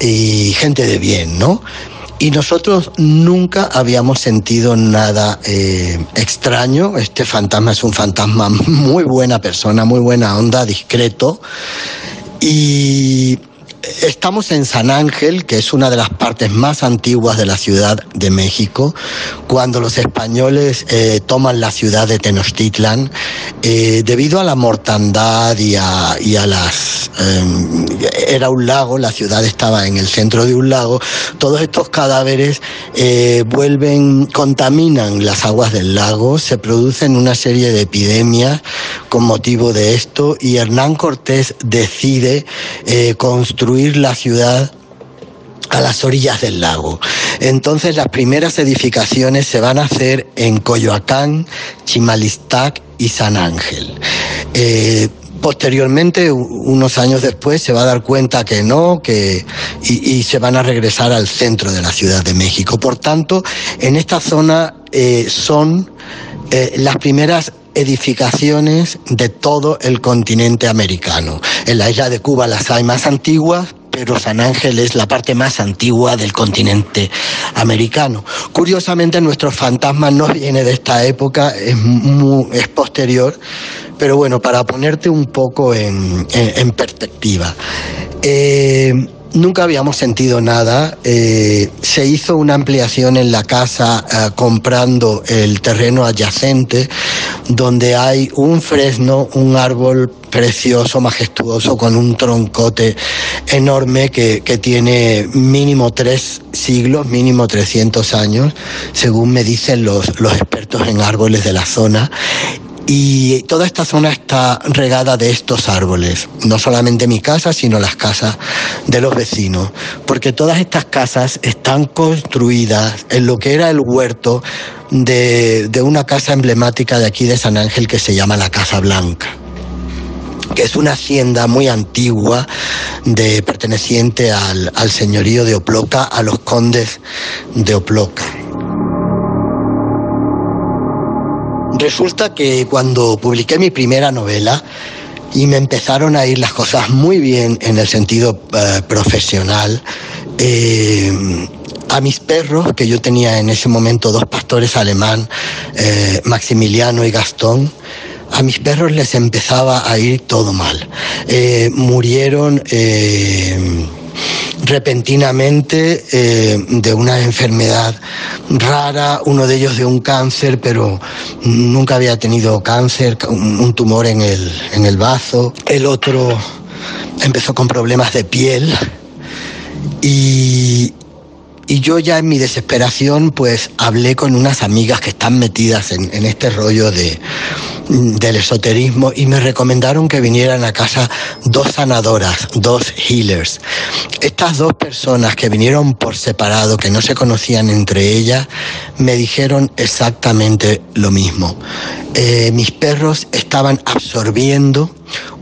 y gente de bien, ¿no? Y nosotros nunca habíamos sentido nada eh, extraño. Este fantasma es un fantasma muy buena persona, muy buena onda, discreto. Y estamos en San Ángel, que es una de las partes más antiguas de la Ciudad de México. Cuando los españoles eh, toman la ciudad de Tenochtitlan, eh, debido a la mortandad y a, y a las... Eh, era un lago, la ciudad estaba en el centro de un lago, todos estos cadáveres vuelven, contaminan las aguas del lago, se producen una serie de epidemias con motivo de esto y Hernán Cortés decide construir la ciudad a las orillas del lago. Entonces las primeras edificaciones se van a hacer en Coyoacán, Chimalistac y San Ángel. Eh, posteriormente, unos años después, se va a dar cuenta que no, que y, se van a regresar al centro de la Ciudad de México. Por tanto, en esta zona eh, son eh, las primeras edificaciones de todo el continente americano. En la isla de Cuba las hay más antiguas, pero San Ángel es la parte más antigua del continente americano. Curiosamente, nuestro fantasma no viene de esta época, es, es posterior, pero bueno, para ponerte un poco en, perspectiva. Eh, nunca habíamos sentido nada. Eh, se hizo una ampliación en la casa eh, comprando el terreno adyacente, donde hay un fresno, un árbol precioso, majestuoso, con un troncote enorme que, que tiene mínimo tres siglos, mínimo 300 años, según me dicen los, los expertos en árboles de la zona. Y toda esta zona está regada de estos árboles, no solamente mi casa, sino las casas de los vecinos, porque todas estas casas están construidas en lo que era el huerto de, una casa emblemática de aquí de San Ángel que se llama la Casa Blanca. Que es una hacienda muy antigua de perteneciente al, al señorío de Oploca, a los condes de Oploca. Resulta que cuando publiqué mi primera novela y me empezaron a ir las cosas muy bien en el sentido eh, profesional, eh, a mis perros, que yo tenía en ese momento dos pastores alemán, eh, Maximiliano y Gastón, a mis perros les empezaba a ir todo mal. murieron repentinamente eh, de una enfermedad rara, uno de ellos de un cáncer, pero nunca había tenido cáncer, un tumor en el, en el bazo. El otro empezó con problemas de piel y, y yo ya en mi desesperación pues hablé con unas amigas que están metidas en, este rollo de, del esoterismo y me recomendaron que vinieran a casa dos sanadoras, dos healers. Estas dos personas que vinieron por separado, que no se conocían entre ellas, me dijeron exactamente lo mismo. Eh, mis perros estaban absorbiendo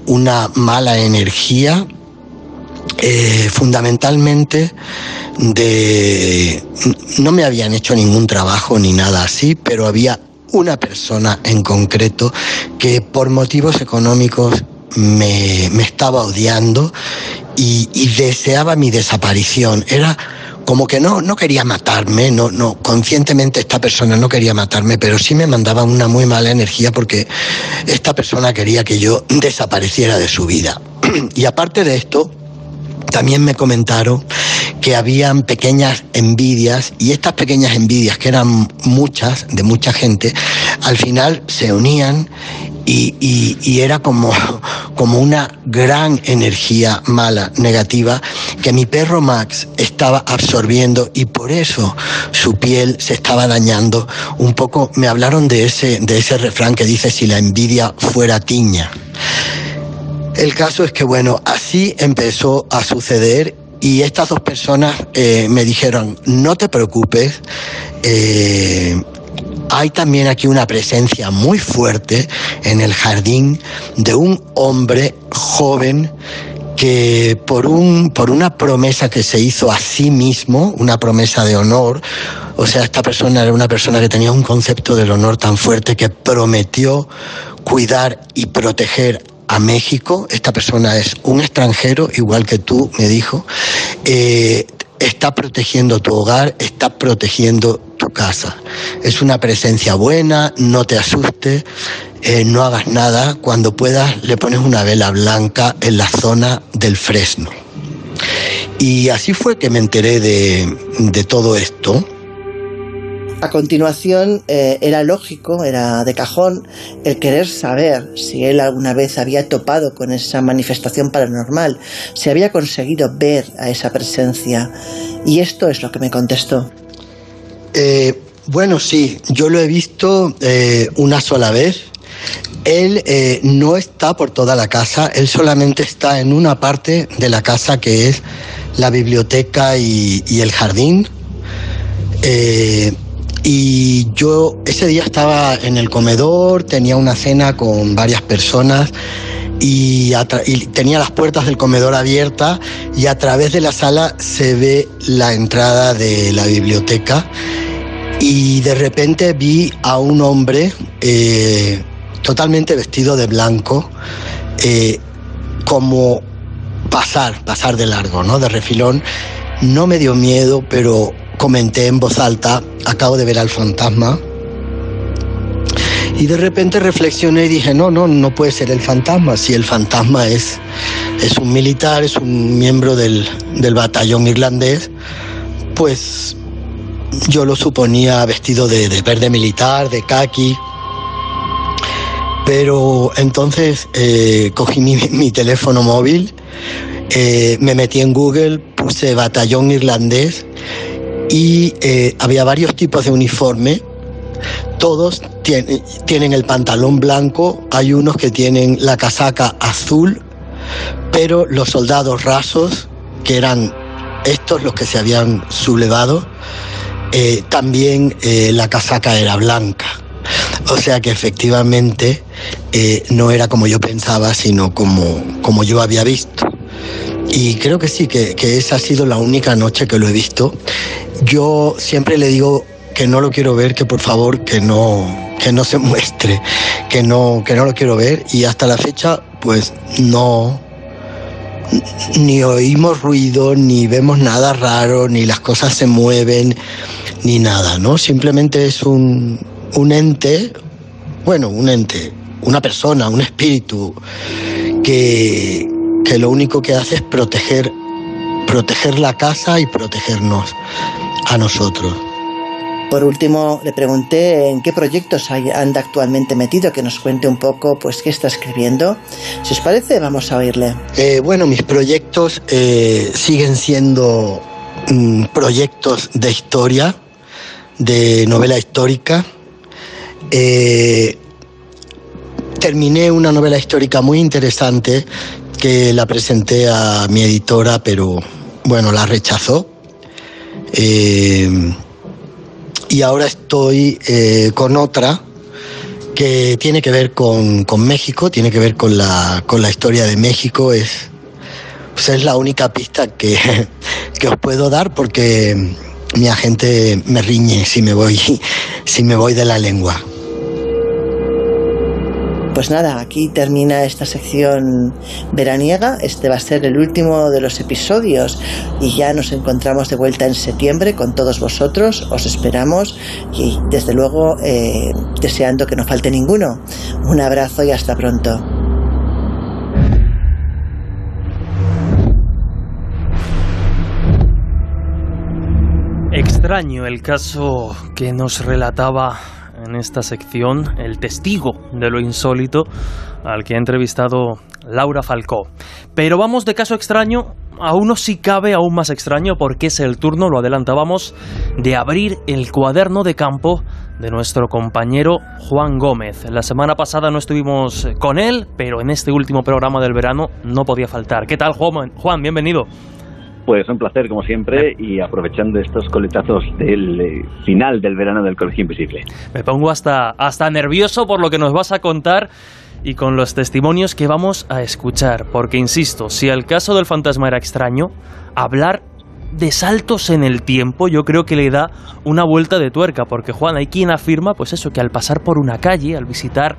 una mala energía eh, fundamentalmente de no me habían hecho ningún trabajo ni nada así, pero había una persona en concreto que por motivos económicos me, estaba odiando y, deseaba mi desaparición. Era como que no, no quería matarme, no, no, conscientemente esta persona no quería matarme, pero sí me mandaba una muy mala energía porque esta persona quería que yo desapareciera de su vida. y aparte de esto, también me comentaron que habían pequeñas envidias y estas pequeñas envidias, que eran muchas, de mucha gente, al final se unían y, y, era como, como una gran energía mala, negativa, que mi perro Max estaba absorbiendo y por eso su piel se estaba dañando. Un poco me hablaron de ese, de ese refrán que dice si la envidia fuera tiña. El caso es que, bueno, así empezó a suceder y estas dos personas eh, me dijeron, no te preocupes, eh, hay también aquí una presencia muy fuerte en el jardín de un hombre joven que por, un, por una promesa que se hizo a sí mismo, una promesa de honor, o sea, esta persona era una persona que tenía un concepto del honor tan fuerte que prometió cuidar y proteger a México, esta persona es un extranjero, igual que tú, me dijo, eh, está protegiendo tu hogar, está protegiendo tu casa. Es una presencia buena, no te asustes, eh, no hagas nada, cuando puedas le pones una vela blanca en la zona del fresno. Y así fue que me enteré de, de todo esto. A continuación, eh, era lógico, era de cajón, el querer saber si él alguna vez había topado con esa manifestación paranormal, si había conseguido ver a esa presencia. Y esto es lo que me contestó. Eh, bueno, sí, yo lo he visto eh, una sola vez. Él no está por toda la casa, él solamente está en una parte de la casa que es la biblioteca y, y el jardín. Y yo ese día estaba en el comedor, tenía una cena con varias personas y, tenía las puertas del comedor abiertas y a través de la sala se ve la entrada de la biblioteca y de repente vi a un hombre eh, totalmente vestido de blanco eh, como pasar, pasar de largo, ¿no? De refilón. No me dio miedo, pero comenté en voz alta, acabo de ver al fantasma. Y de repente reflexioné y dije, no, no, no puede ser el fantasma. Si el fantasma es, es un militar, es un miembro del, del batallón irlandés, pues yo lo suponía vestido de, verde militar, de khaki. Pero entonces eh, cogí mi, teléfono móvil, eh, me metí en Google, puse batallón irlandés y eh, había varios tipos de uniforme. Todos tienen, el pantalón blanco, hay unos que tienen la casaca azul, pero los soldados rasos, que eran estos los que se habían sublevado, eh, también eh, la casaca era blanca. O sea que efectivamente no era como yo pensaba, sino como, como yo había visto. Y creo que sí, que, que, esa ha sido la única noche que lo he visto yo siempre le digo que no lo quiero ver, que por favor que no, que no se muestre, que no, que no lo quiero ver. Y hasta la fecha pues no, ni oímos ruido, ni vemos nada raro, ni las cosas se mueven, ni nada, ¿no? Simplemente es un, un ente, bueno, un ente, una persona, un espíritu, que, que lo único que hace es proteger, proteger la casa y protegernos a nosotros. Por último, le pregunté en qué proyectos anda actualmente metido, que nos cuente un poco pues qué está escribiendo. Si os parece, vamos a oírle. Eh, bueno, mis proyectos eh, siguen siendo mm, proyectos de historia, de novela histórica. Eh, terminé una novela histórica muy interesante que la presenté a mi editora, pero bueno, la rechazó eh, y ahora estoy eh, con otra que tiene que ver con, México, tiene que ver con la, con la historia de México. Es, pues es la única pista que, que os puedo dar porque mi agente me riñe si me voy, si me voy de la lengua. Pues nada, aquí termina esta sección veraniega. Este va a ser el último de los episodios y ya nos encontramos de vuelta en septiembre con todos vosotros. Os esperamos y desde luego eh, deseando que no falte ninguno. Un abrazo y hasta pronto. Extraño el caso que nos relataba en esta sección el testigo de lo insólito al que ha entrevistado Laura Falcó. Pero vamos de caso extraño a uno si cabe aún más extraño porque es el turno, lo adelantábamos, de abrir el cuaderno de campo de nuestro compañero Juan Gómez. La semana pasada no estuvimos con él, pero en este último programa del verano no podía faltar. ¿Qué tal, Juan? Juan, bienvenido. Pues un placer, como siempre, y aprovechando estos coletazos del eh, final del verano del Colegio Invisible. Me pongo hasta, hasta nervioso por lo que nos vas a contar y con los testimonios que vamos a escuchar, porque insisto, si el caso del fantasma era extraño, hablar de saltos en el tiempo yo creo que le da una vuelta de tuerca, porque Juan, hay quien afirma, pues eso, que al pasar por una calle, al visitar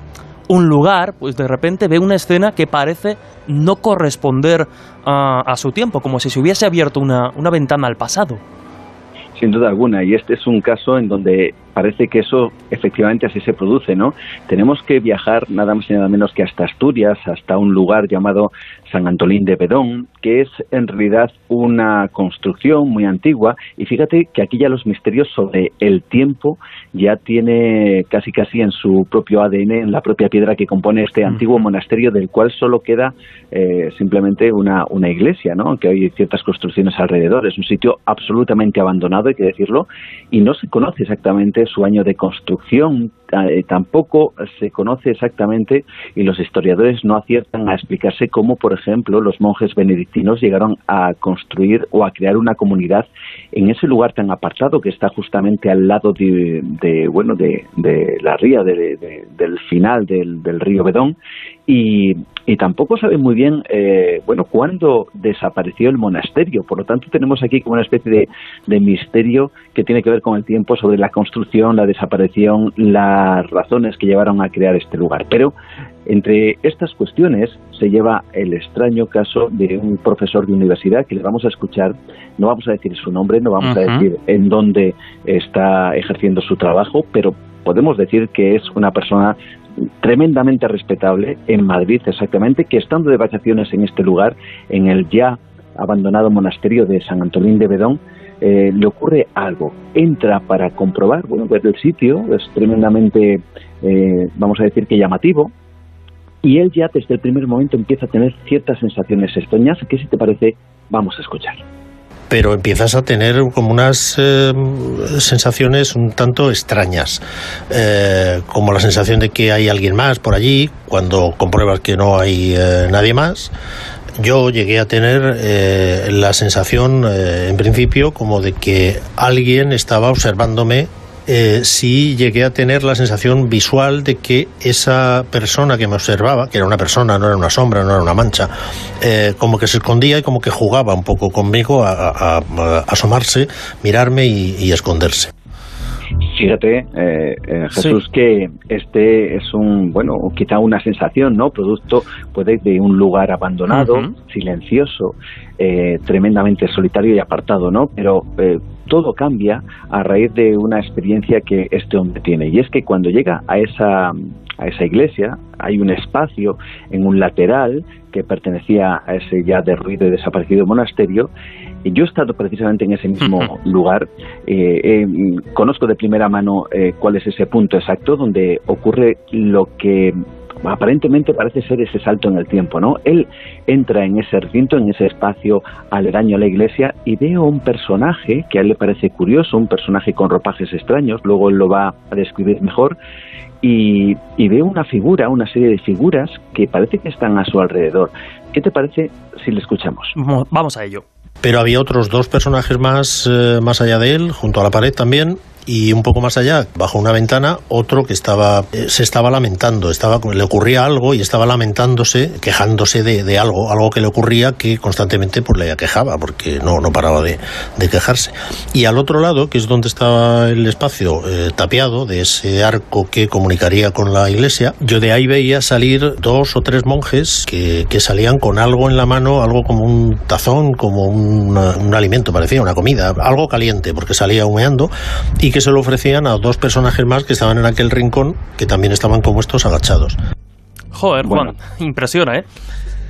un lugar, pues de repente ve una escena que parece no corresponder a, su tiempo, como si se hubiese abierto una, una ventana al pasado. Sin duda alguna, y este es un caso en donde parece que eso efectivamente así se produce, ¿no? Tenemos que viajar nada más y nada menos que hasta Asturias, hasta un lugar llamado San Antolín de Bedón, que es en realidad una construcción muy antigua y fíjate que aquí ya los misterios sobre el tiempo ya tiene casi casi en su propio ADN, en la propia piedra que compone este antiguo monasterio del cual solo queda eh, simplemente una, una iglesia, ¿no? aunque hay ciertas construcciones alrededor. Es un sitio absolutamente abandonado, hay que decirlo, y no se conoce exactamente su año de construcción, eh, tampoco se conoce exactamente y los historiadores no aciertan a explicarse cómo, por ejemplo, los monjes benedictinos llegaron a construir o a crear una comunidad en ese lugar tan apartado que está justamente al lado de, bueno de, la ría del final del, del río Bedón y, y tampoco sabe muy bien, eh, bueno, cuándo desapareció el monasterio. Por lo tanto, tenemos aquí como una especie de, misterio que tiene que ver con el tiempo sobre la construcción, la desaparición, las razones que llevaron a crear este lugar. Pero entre estas cuestiones se lleva el extraño caso de un profesor de universidad que le vamos a escuchar, no vamos a decir su nombre, no vamos a decir en dónde está ejerciendo su trabajo, pero podemos decir que es una persona tremendamente respetable en Madrid exactamente, que estando de vacaciones en este lugar, en el ya abandonado monasterio de San Antolín de Bedón, eh, le ocurre algo. Entra para comprobar, bueno, pues el sitio es tremendamente, eh, vamos a decir que llamativo, y él ya desde el primer momento empieza a tener ciertas sensaciones. Estoñas que si te parece vamos a escuchar pero empiezas a tener como unas eh, sensaciones un tanto extrañas, eh, como la sensación de que hay alguien más por allí, cuando compruebas que no hay eh, nadie más. Yo llegué a tener la sensación, en principio, como de que alguien estaba observándome eh, sí llegué a tener la sensación visual de que esa persona que me observaba, que era una persona, no era una sombra, no era una mancha, eh, como que se escondía y como que jugaba un poco conmigo a, asomarse, mirarme y, esconderse. Fíjate, eh, Jesús, que este es un, bueno, quizá una sensación, ¿no? Producto puede de un lugar abandonado, silencioso, tremendamente solitario y apartado, ¿no? Pero todo cambia a raíz de una experiencia que este hombre tiene. Y es que cuando llega a esa, a esa iglesia, hay un espacio en un lateral que pertenecía a ese ya derruido y desaparecido monasterio. Y yo he estado precisamente en ese mismo lugar. Eh, eh, conozco de primera mano eh, cuál es ese punto exacto donde ocurre lo que aparentemente parece ser ese salto en el tiempo, ¿no? Él entra en ese recinto, en ese espacio aledaño a la iglesia y ve a un personaje que a él le parece curioso, un personaje con ropajes extraños, luego él lo va a describir mejor, y, y ve una figura, una serie de figuras que parece que están a su alrededor. ¿Qué te parece si le escuchamos? Vamos a ello. Pero había otros dos personajes más, eh, más allá de él, junto a la pared también, y un poco más allá, bajo una ventana, otro que estaba eh, se estaba lamentando, estaba le ocurría algo y estaba lamentándose, quejándose de, algo, algo que le ocurría que constantemente pues le quejaba porque no, no paraba de, quejarse. Y al otro lado, que es donde estaba el espacio eh, tapiado de ese arco que comunicaría con la iglesia, yo de ahí veía salir dos o tres monjes que, que salían con algo en la mano, algo como un tazón, como un, un alimento, parecía una comida, algo caliente porque salía humeando y que se lo ofrecían a dos personajes más que estaban en aquel rincón, que también estaban como estos agachados. Joder, Juan, impresiona, ¿eh?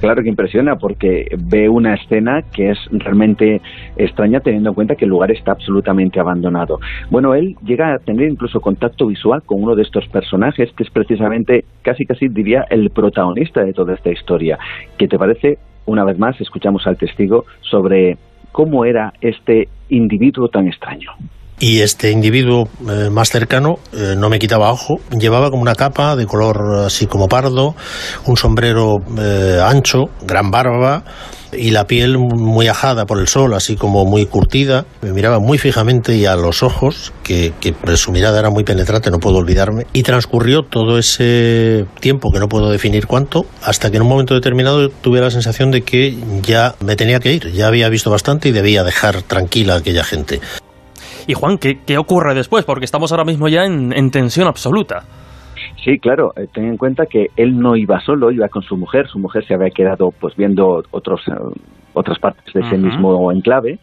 Claro que impresiona porque ve una escena que es realmente extraña teniendo en cuenta que el lugar está absolutamente abandonado. Bueno, él llega a tener incluso contacto visual con uno de estos personajes que es precisamente, casi casi diría, el protagonista de toda esta historia. ¿Qué te parece? Una vez más, escuchamos al testigo sobre cómo era este individuo tan extraño y este individuo eh, más cercano eh, no me quitaba ojo, llevaba como una capa de color así como pardo, un sombrero eh, ancho, gran barba y la piel muy ajada por el sol, así como muy curtida. Me miraba muy fijamente y a los ojos, que, que su mirada era muy penetrante, no puedo olvidarme. Y transcurrió todo ese tiempo, que no puedo definir cuánto, hasta que en un momento determinado tuve la sensación de que ya me tenía que ir, ya había visto bastante y debía dejar tranquila a aquella gente. Y Juan, ¿qué, ocurre después? Porque estamos ahora mismo ya en, tensión absoluta. Sí, claro, eh, ten en cuenta que él no iba solo, iba con su mujer, su mujer se había quedado pues viendo otros, eh, otras partes de ese mismo enclave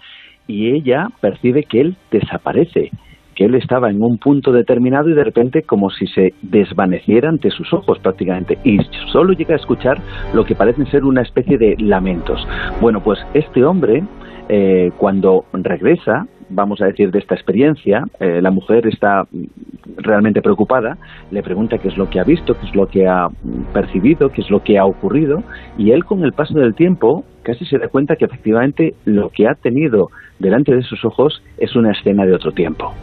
y ella percibe que él desaparece, que él estaba en un punto determinado y de repente como si se desvaneciera ante sus ojos prácticamente y solo llega a escuchar lo que parecen ser una especie de lamentos. Bueno, pues este hombre eh, cuando regresa, vamos a decir, de esta experiencia, eh, la mujer está realmente preocupada, le pregunta qué es lo que ha visto, qué es lo que ha percibido, qué es lo que ha ocurrido, y él con el paso del tiempo casi se da cuenta que efectivamente lo que ha tenido delante de sus ojos es una escena de otro tiempo.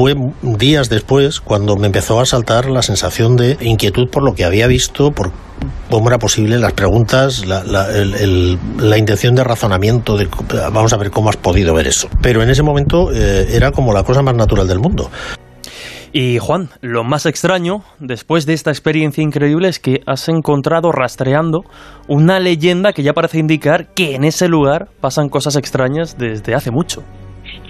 Fue días después cuando me empezó a saltar la sensación de inquietud por lo que había visto, por cómo era posible, las preguntas, la, intención de razonamiento, de vamos a ver cómo has podido ver eso. Pero en ese momento eh, era como la cosa más natural del mundo. Y Juan, lo más extraño, después de esta experiencia increíble, es que has encontrado rastreando una leyenda que ya parece indicar que en ese lugar pasan cosas extrañas desde hace mucho.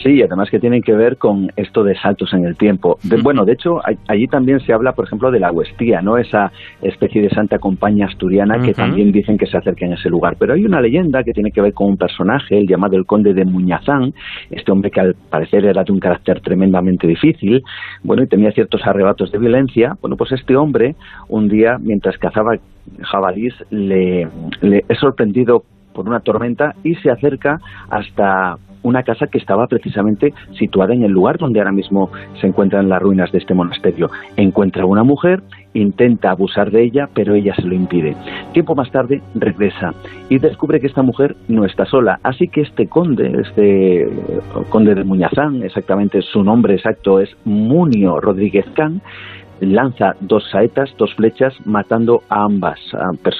Sí, además que tienen que ver con esto de saltos en el tiempo. bueno, de hecho, allí también se habla, por ejemplo, de la Huestía, ¿no? Esa especie de santa compañía asturiana que también dicen que se acerca en ese lugar. Pero hay una leyenda que tiene que ver con un personaje, el llamado el conde de Muñazán, este hombre que al parecer era de un carácter tremendamente difícil, bueno, y tenía ciertos arrebatos de violencia. Bueno, pues este hombre, un día, mientras cazaba jabalís, le, le es sorprendido por una tormenta y se acerca hasta una casa que estaba precisamente situada en el lugar donde ahora mismo se encuentran las ruinas de este monasterio. Encuentra a una mujer, intenta abusar de ella, pero ella se lo impide. Tiempo más tarde regresa y descubre que esta mujer no está sola. Así que este conde, este conde de Muñazán, exactamente su nombre exacto es Munio Rodríguez Can, lanza dos saetas, dos flechas, matando a ambas,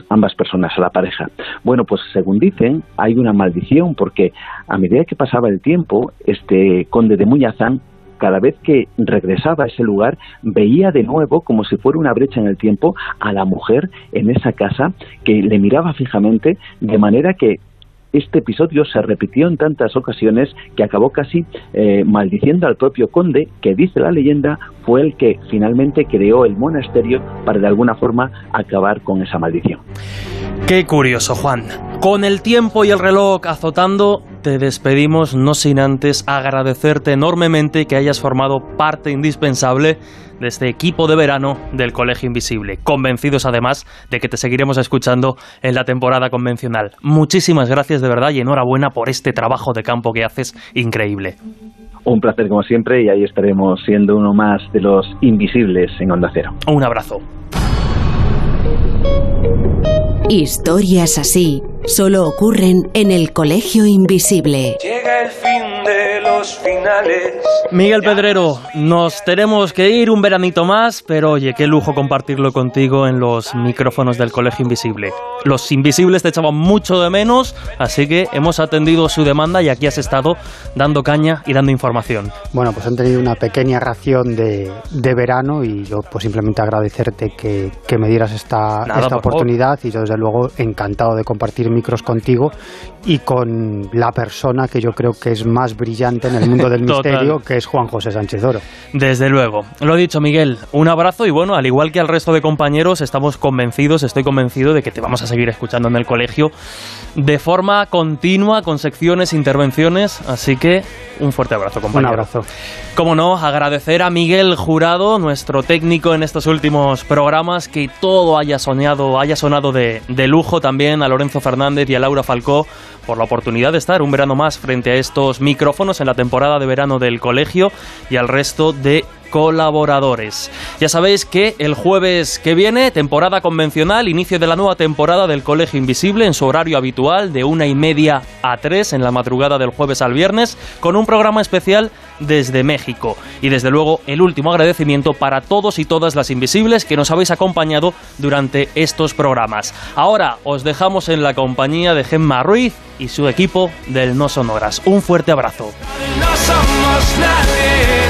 ambas personas, a la pareja. Bueno, pues según dicen, hay una maldición porque a medida que pasaba el tiempo, este conde de Muñazán cada vez que regresaba a ese lugar, veía de nuevo, como si fuera una brecha en el tiempo, a la mujer en esa casa que le miraba fijamente, de manera que este episodio se repitió en tantas ocasiones que acabó casi eh, maldiciendo al propio conde, que dice la leyenda fue el que finalmente creó el monasterio para de alguna forma acabar con esa maldición. Qué curioso, Juan. Con el tiempo y el reloj azotando, te despedimos no sin antes agradecerte enormemente que hayas formado parte indispensable de este equipo de verano del Colegio Invisible, convencidos además de que te seguiremos escuchando en la temporada convencional. Muchísimas gracias de verdad y enhorabuena por este trabajo de campo que haces increíble. Un placer como siempre y ahí estaremos siendo uno más de los invisibles en Onda Cero. Un abrazo. Historias así solo ocurren en el Colegio Invisible. Llega el fin de los finales. Miguel Pedrero, nos tenemos que ir un veranito más, pero oye, qué lujo compartirlo contigo en los micrófonos del Colegio Invisible. Los invisibles te echaban mucho de menos, así que hemos atendido su demanda y aquí has estado dando caña y dando información. Bueno, pues han tenido una pequeña ración de, verano y yo pues simplemente agradecerte que, me dieras esta, esta oportunidad y yo desde luego encantado de compartir micros contigo y con la persona que yo creo que es más brillante en el mundo del misterio, que es Juan José Sánchez Oro. Desde luego. Lo dicho, Miguel, un abrazo y bueno, al igual que al resto de compañeros, estamos convencidos, estoy convencido de que te vamos a seguir escuchando en el colegio de forma continua, con secciones, intervenciones, así que un fuerte abrazo, compañero. Un abrazo. Como no, agradecer a Miguel Jurado, nuestro técnico en estos últimos programas, que todo haya soñado, haya sonado de, de lujo también, a Lorenzo Fernández y a Laura Falcó por la oportunidad de estar un verano más frente a estos micrófonos en la temporada de verano del colegio y al resto de colaboradores. Ya sabéis que el jueves que viene, temporada convencional, inicio de la nueva temporada del Colegio Invisible en su horario habitual de una y media a tres en la madrugada del jueves al viernes, con un programa especial desde México. Y desde luego el último agradecimiento para todos y todas las invisibles que nos habéis acompañado durante estos programas. Ahora os dejamos en la compañía de Gemma Ruiz y su equipo del No Sonoras. Un fuerte abrazo. No somos nadie.